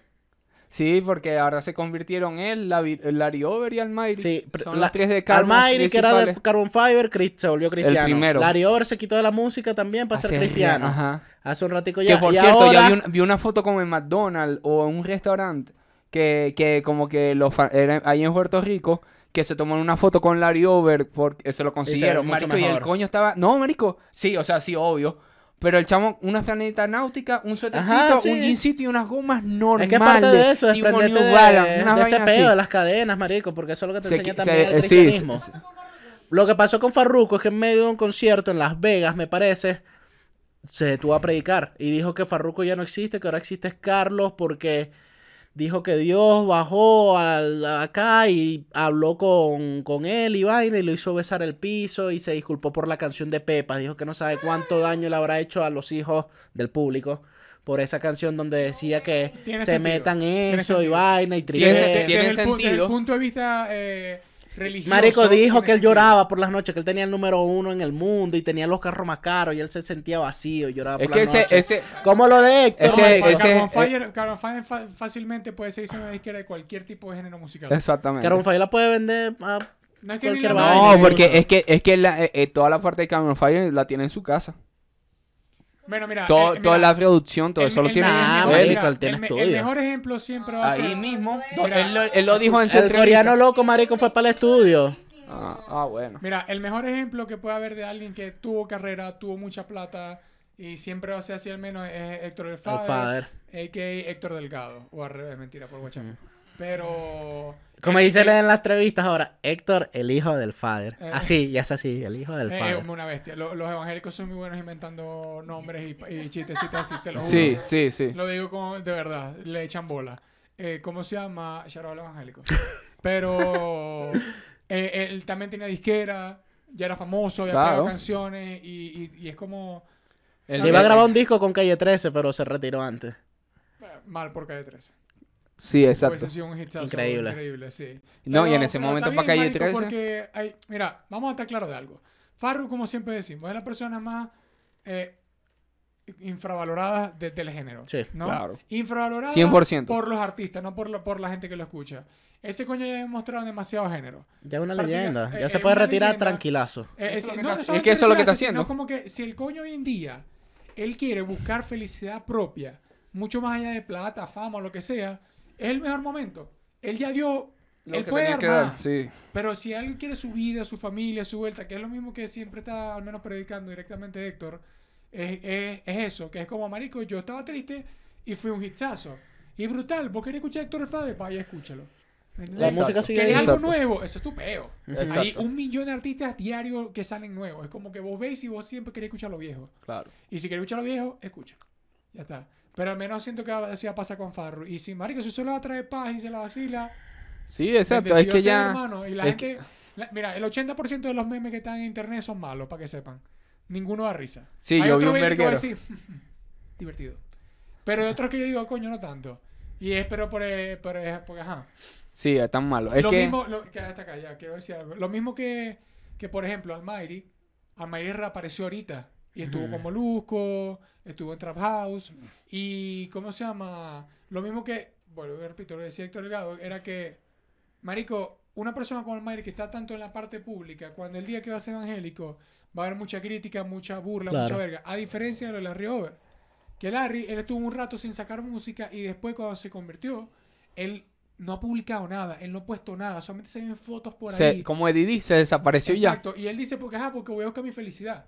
B: Sí, porque ahora se convirtieron él, Lavi- Larry Over y Almighty.
A: Sí, pr-
B: Son
A: la-
B: los tres de Carbon
A: Almighty, que era de. Carbon Fiber, Chris- se volvió cristiano.
B: primero.
A: Larry Over se quitó de la música también para ser
B: Hace-
A: cristiano.
B: Ajá.
A: Hace un ratico ya.
B: Que por
A: y
B: cierto,
A: ahora,
B: ya vi, un- vi una foto como en McDonald's o en un restaurante que, que como que los era ahí en Puerto Rico que se tomaron una foto con Larry Over porque se lo consiguieron,
A: mucho
B: marico, y el
A: mejor.
B: coño estaba, no, marico, sí, o sea, sí, obvio. Pero el chamo, una franelita náutica, un suétercito,
A: Ajá, sí.
B: un jeansito y unas gomas normales.
A: Es que parte de eso,
B: tipo
A: desprenderte
B: New
A: de,
B: Balance,
A: de ese
B: así.
A: de las cadenas, marico, porque eso es lo que te
B: Se
A: enseña también
B: se-
A: el
B: sí,
A: cristianismo.
B: sí,
A: Lo que pasó con Farruko es que en medio de un concierto en Las Vegas, me parece, se detuvo a predicar y dijo que Farruko ya no existe, que ahora existe es Carlos porque dijo que Dios bajó al- acá y habló con, con él y vaina y lo hizo besar el piso y se disculpó por la canción de Pepa. Dijo que no sabe cuánto daño le habrá hecho a los hijos del público por esa canción donde decía que se
C: sentido.
A: metan eso y vaina y
B: Tiene
A: triste.
B: sentido. tiene
C: el,
B: sentido.
C: el punto de vista eh, religioso.
A: Marico dijo que él
C: sentido.
A: lloraba por las noches, que él tenía el número uno en el mundo y tenía los carros más caros y él se sentía vacío y lloraba
B: Es
A: por
B: que
A: las
B: ese,
A: noches.
B: ese,
A: Como lo de Héctor,
B: ese- ese-
C: Carbon
B: eh,
C: Fire, Carbon Fire fa- fácilmente puede seguirse en la izquierda de cualquier tipo de género musical.
B: exactamente.
A: Carbon Fire la puede vender a...
C: No es que
A: cualquier.
B: No, porque es que, es que la- eh, eh, toda la parte de Cameron Fire la tiene en su casa.
C: Bueno, mira.
B: Todo-
C: eh,
B: toda
C: mira,
B: la producción, todo
C: el-
B: eso lo
C: el
B: tiene
C: mejor-
A: Nah, marico, él tiene
C: el. El mejor ejemplo siempre va a
B: Ahí
C: ser.
B: mismo.
D: Mira.
B: él, lo, él lo dijo en su
A: El coreano loco, marico, fue para el estudio.
B: Ah, ah, bueno.
C: Mira, el mejor ejemplo que puede haber de alguien que tuvo carrera, tuvo mucha plata y siempre va a ser así al menos es Héctor El
A: El
C: Fader, a.k.a. Héctor Delgado. O al revés, mentira, por WhatsApp. Pero...
A: Como dicen
C: eh,
A: en las entrevistas ahora, Héctor, el hijo del father.
C: Eh.
A: Así, ya es así, el hijo del
C: eh,
A: father.
C: es una bestia. Lo- los evangélicos son muy buenos inventando nombres y, y chistecitos así, te lo juro.
B: Sí, sí, sí.
C: Lo digo como de verdad, le echan bola. Eh, ¿Cómo se llama? Al evangélico. Pero eh, él también tenía disquera, ya era famoso, había
B: Claro.
C: canciones y, y- y es como
A: Se iba a grabar un disco con Calle 13, pero se retiró antes.
C: eh, mal por calle 13.
B: Sí, exacto.
C: Hubiese sido un hitazo
A: Increíble.
C: increíble, sí.
B: No, y en ese momento para calle
C: marico,
B: 13.
C: Porque hay, mira, vamos a estar claros de algo. Farru, como siempre decimos, es la persona más eh, infravalorada de- del género.
A: Sí,
C: ¿no?
B: claro.
C: Infravalorada
B: 100%.
C: por los artistas, no por, lo- por la gente que lo escucha. Ese coño ya ha demostrado demasiado género.
A: Ya es una
C: Partida-
A: leyenda.
C: eh,
A: Ya se puede retirar
C: leyenda.
A: tranquilazo.
C: Eh,
B: Eso
C: es,
B: que
C: no, no
B: es eso es lo que está haciendo.
C: como que si el coño hoy en día, él quiere buscar felicidad propia, mucho más allá de plata, fama o lo que sea, es el mejor momento. Él ya dio,
B: Lo
C: él
B: que
C: puede
B: tenía
C: dar
B: que dar, sí.
C: Pero si alguien quiere su vida, su familia, su vuelta, que es lo mismo que siempre está al menos predicando directamente Héctor, es, es- es eso, que es como, marico, yo estaba triste y fue un hitsazo. Y brutal, vos querés escuchar a Héctor El Fader, vaya, escuchar ¿Me entiendes?
A: La
B: Exacto.
A: música sigue
C: ¿Querés
A: ahí.
C: algo nuevo? Eso es tu peo. Hay un millón de artistas diarios que salen nuevos. Es como que vos veis y vos siempre querés escuchar lo viejo.
B: Claro.
C: Y si querés escuchar lo viejo, escucha. Ya está. Pero al menos siento que así pasa con Farru. Y si, marico, si solo va a traer paz y se la vacila,
B: Sí, exacto. Es que ya.
C: hermano. Y la la- mira, el 80% de los memes que están en internet son malos, para que sepan. Ninguno da risa.
B: Sí,
C: Hay
B: yo vi un
C: que decir, divertido. Pero hay otros que yo digo, coño, no tanto. Y es pero por, eh, por, eh, porque, ajá.
B: Sí, es tan malo. Es
C: lo
B: que.
C: mismo, lo, que hasta acá, ya quiero decir algo. Lo mismo que, que por ejemplo, Almighty, Almairi reapareció ahorita. Y estuvo con Molusco, estuvo en Trap House. Y, ¿cómo se llama? Lo mismo que, bueno, repito, lo decía Héctor Delgado, era que, marico, una persona como Almairi que está tanto en la parte pública, cuando el día que va a ser evangélico, va a haber mucha crítica, mucha burla,
A: Claro.
C: mucha verga. A diferencia de lo de Larry Over. Que Larry, él estuvo un rato sin sacar música y después cuando se convirtió, él no ha publicado nada, él no ha puesto nada, solamente se ven fotos por
B: Se-
C: ahí.
B: como Eddie se desapareció ya.
C: Exacto. Y él dice, porque, ajá, porque voy a buscar mi felicidad.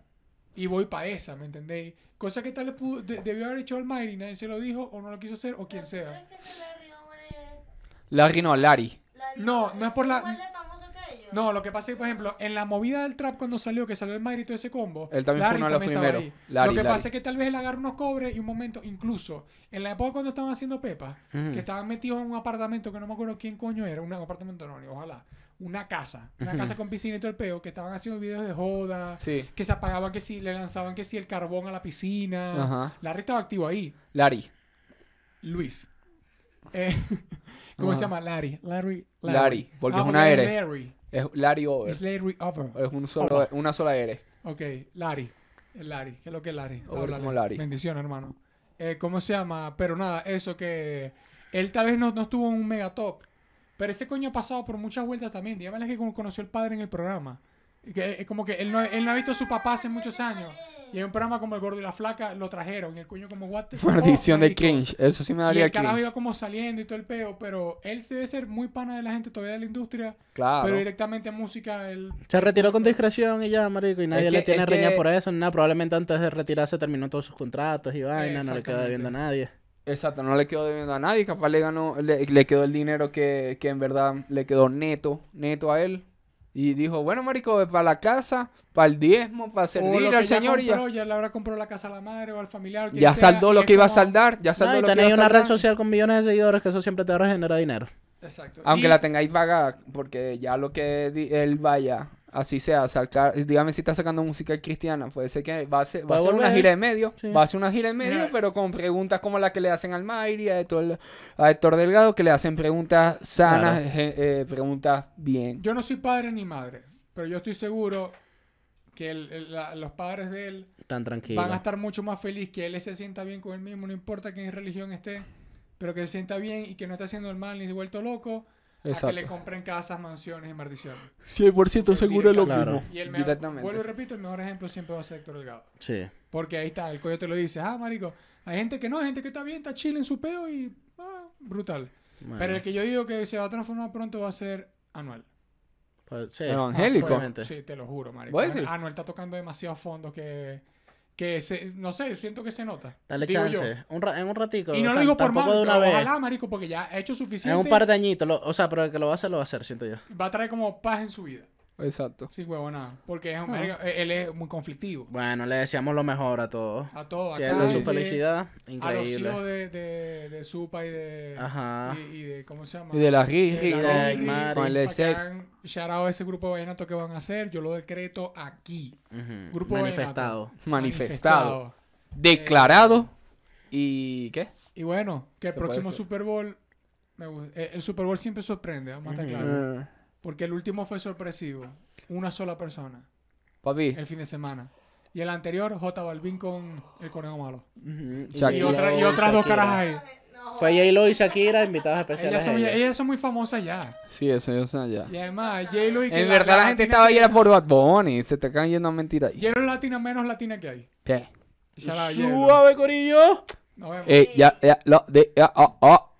C: Y voy para esa, ¿me entendéis? Cosa que tal vez pudo- de- debió haber hecho Almighty, nadie se lo dijo, o no lo quiso hacer, o quien
D: ¿Pero
C: sea.
D: es que ese Larry
B: Larry no, Larry.
D: Larry
C: No, no es por la-
D: igual de famoso que ellos.
C: No, lo que pasa es que, por ejemplo, en la movida del trap cuando salió, que salió el Mayri y todo ese combo,
B: Él también fue uno de los primeros. Larry,
C: lo que
B: Larry.
C: pasa es que tal vez él agarra unos cobres y un momento, incluso en la época cuando estaban haciendo Pepa, que estaban metidos en un apartamento que no me acuerdo quién coño era, un apartamento no, ni ojalá, una casa, una casa con piscina y todo el peo, que estaban haciendo videos de joda,
B: Sí.
C: que se apagaban, que si le lanzaban que si el carbón a la piscina.
B: Ajá.
C: Larry estaba activo ahí.
B: Larry.
C: Luis. Eh, ¿Cómo se llama? Larry. Larry.
B: Larry, porque
C: Ah,
B: es una
C: es
B: R.
C: Larry.
B: Es Larry Over.
C: Es Larry Over.
B: Es un solo, una sola R.
C: Ok, Larry. El Larry. ¿Qué es lo que es Larry?
B: Over como Larry.
C: Bendiciones, hermano. Eh, ¿Cómo se llama? Pero nada, eso que... Él tal vez no, no estuvo en un megatop. Pero ese coño ha pasado por muchas vueltas también. Dígame que como conoció el padre en el programa. Y Que es como que él no, él no ha visto a su papá hace muchos años. Y hay un programa como El Gordo y la Flaca, lo trajeron. Y el coño como, what the fuck,
B: Maldición de cringe. Eso sí me
C: Y
B: daría
C: el carajo
B: cringe.
C: iba como saliendo y todo el peo. Pero él debe ser muy pana de la gente todavía de la industria.
B: Claro.
C: Pero directamente en música, él...
A: Se retiró con discreción y ya, marico, y nadie
B: Es
A: le
B: que-
A: tiene
B: es
A: reña
B: que-
A: por eso, ni nada. Probablemente antes de retirarse terminó todos sus contratos y vaina, no le queda debiendo a nadie.
B: Exacto, no le quedó debiendo a nadie. Capaz le ganó, le, le quedó el dinero que, que en verdad le quedó neto, neto a él. Y dijo, bueno, marico, para la casa, para el diezmo, para
C: que
B: al señor y ya.
C: compró, ya le habrá comprado la casa a la madre o al familiar. quien
B: Ya
C: sea,
B: saldó lo que iba a saldar, ya
A: No,
B: saldó
A: y
B: lo que iba a
A: una red
B: saldar.
A: social con millones de seguidores que eso siempre te va a generar dinero.
C: Exacto.
B: Aunque
C: Y-
B: la tengáis vaga, porque ya lo que di- él vaya, así sea, sacar, dígame si está sacando música cristiana, puede ser que va a hacer, va a hacer una
A: volver.
B: gira en medio,
A: Sí.
B: va a hacer una gira en medio, pero con preguntas como la que le hacen al Mayri, a Héctor, a Héctor Delgado, que le hacen preguntas sanas,
A: Claro.
B: je- eh, preguntas bien.
C: Yo no soy padre ni madre, pero yo estoy seguro que el- el- la- los padres de él
A: Tan tranquilo.
C: van a estar mucho más felices que él se sienta bien con él mismo, no importa que en religión esté, pero que se sienta bien y que no esté haciendo el mal ni vuelto loco, a que le
B: Exacto.
C: compren casas, mansiones y maldiciones.
B: 100% seguro es lo
A: Claro.
B: mismo.
C: Y el mejor,
B: Directamente.
C: vuelvo y repito, el mejor ejemplo siempre va a ser Héctor Delgado.
A: Sí.
C: Porque ahí está, el coño te lo dice, ah, marico, hay gente que no, hay gente que está bien, está chill en su peo y ah, brutal.
A: Bueno,
C: Pero el que yo digo que se va a transformar pronto va a ser Anuel.
A: pues, sí.
B: Evangélico.
A: Obviamente.
C: Sí, te lo juro, marico. Anuel está tocando demasiados fondos que, que se, no sé, siento que se nota.
A: Dale
C: Digo
A: chance. Un ra- en un ratico.
C: Y
A: o
C: no lo digo por mal,
A: de una vez.
C: ojalá, marico, porque ya ha hecho
A: En
C: suficiente.
A: un par de añitos. lo- o sea, pero el que lo va a hacer, lo va a hacer, siento yo.
C: Va a traer como paz en su vida.
B: Exacto.
C: Sí, huevo, nada. Porque es un,
A: Ah.
C: marico, él es muy conflictivo.
A: Bueno, le deseamos lo mejor a todos.
C: A todos.
A: Si es su felicidad,
C: A los
A: increíble.
C: hijos de, de, de Supa y de.
A: Ajá.
C: Y, y de. ¿Cómo se llama?
B: Y de la Riri,
C: De
A: de
C: la
A: Riri,
C: Riri,
A: con
B: el
C: shout out a ese grupo vallenato que van a hacer. Yo lo decreto aquí.
A: Ujú.
C: Grupo
A: Manifestado.
B: Manifestado. Declarado. ¿Y qué?
C: Y bueno, que el próximo. Super Bowl. me gu- eh, el Super Bowl siempre sorprende, vamos a estar claros. Porque el último fue sorpresivo. Una sola persona.
B: papi.
C: El fin de semana. Y el anterior, J Balvin con el conejo malo.
B: Shakira.
C: Y,
B: Y
C: otra- y otras dos caras ahí.
A: Fue J-Lo y Shakira, invitados especiales.
C: Ellas son,
A: ellas.
C: ellas son muy famosas ya.
B: Sí, eso, eso ya.
C: Y además, J-Lo y
B: En verdad la gente
C: latina
B: estaba ahí era por Bad Bunny. Se te caen yendo a mentira ahí.
C: J-Lo es latina menos latina que hay.
B: ¿Qué?
A: Suave, Corillo.
C: Nos vemos.
B: Eh, ya, ya, lo de, ya, oh, oh.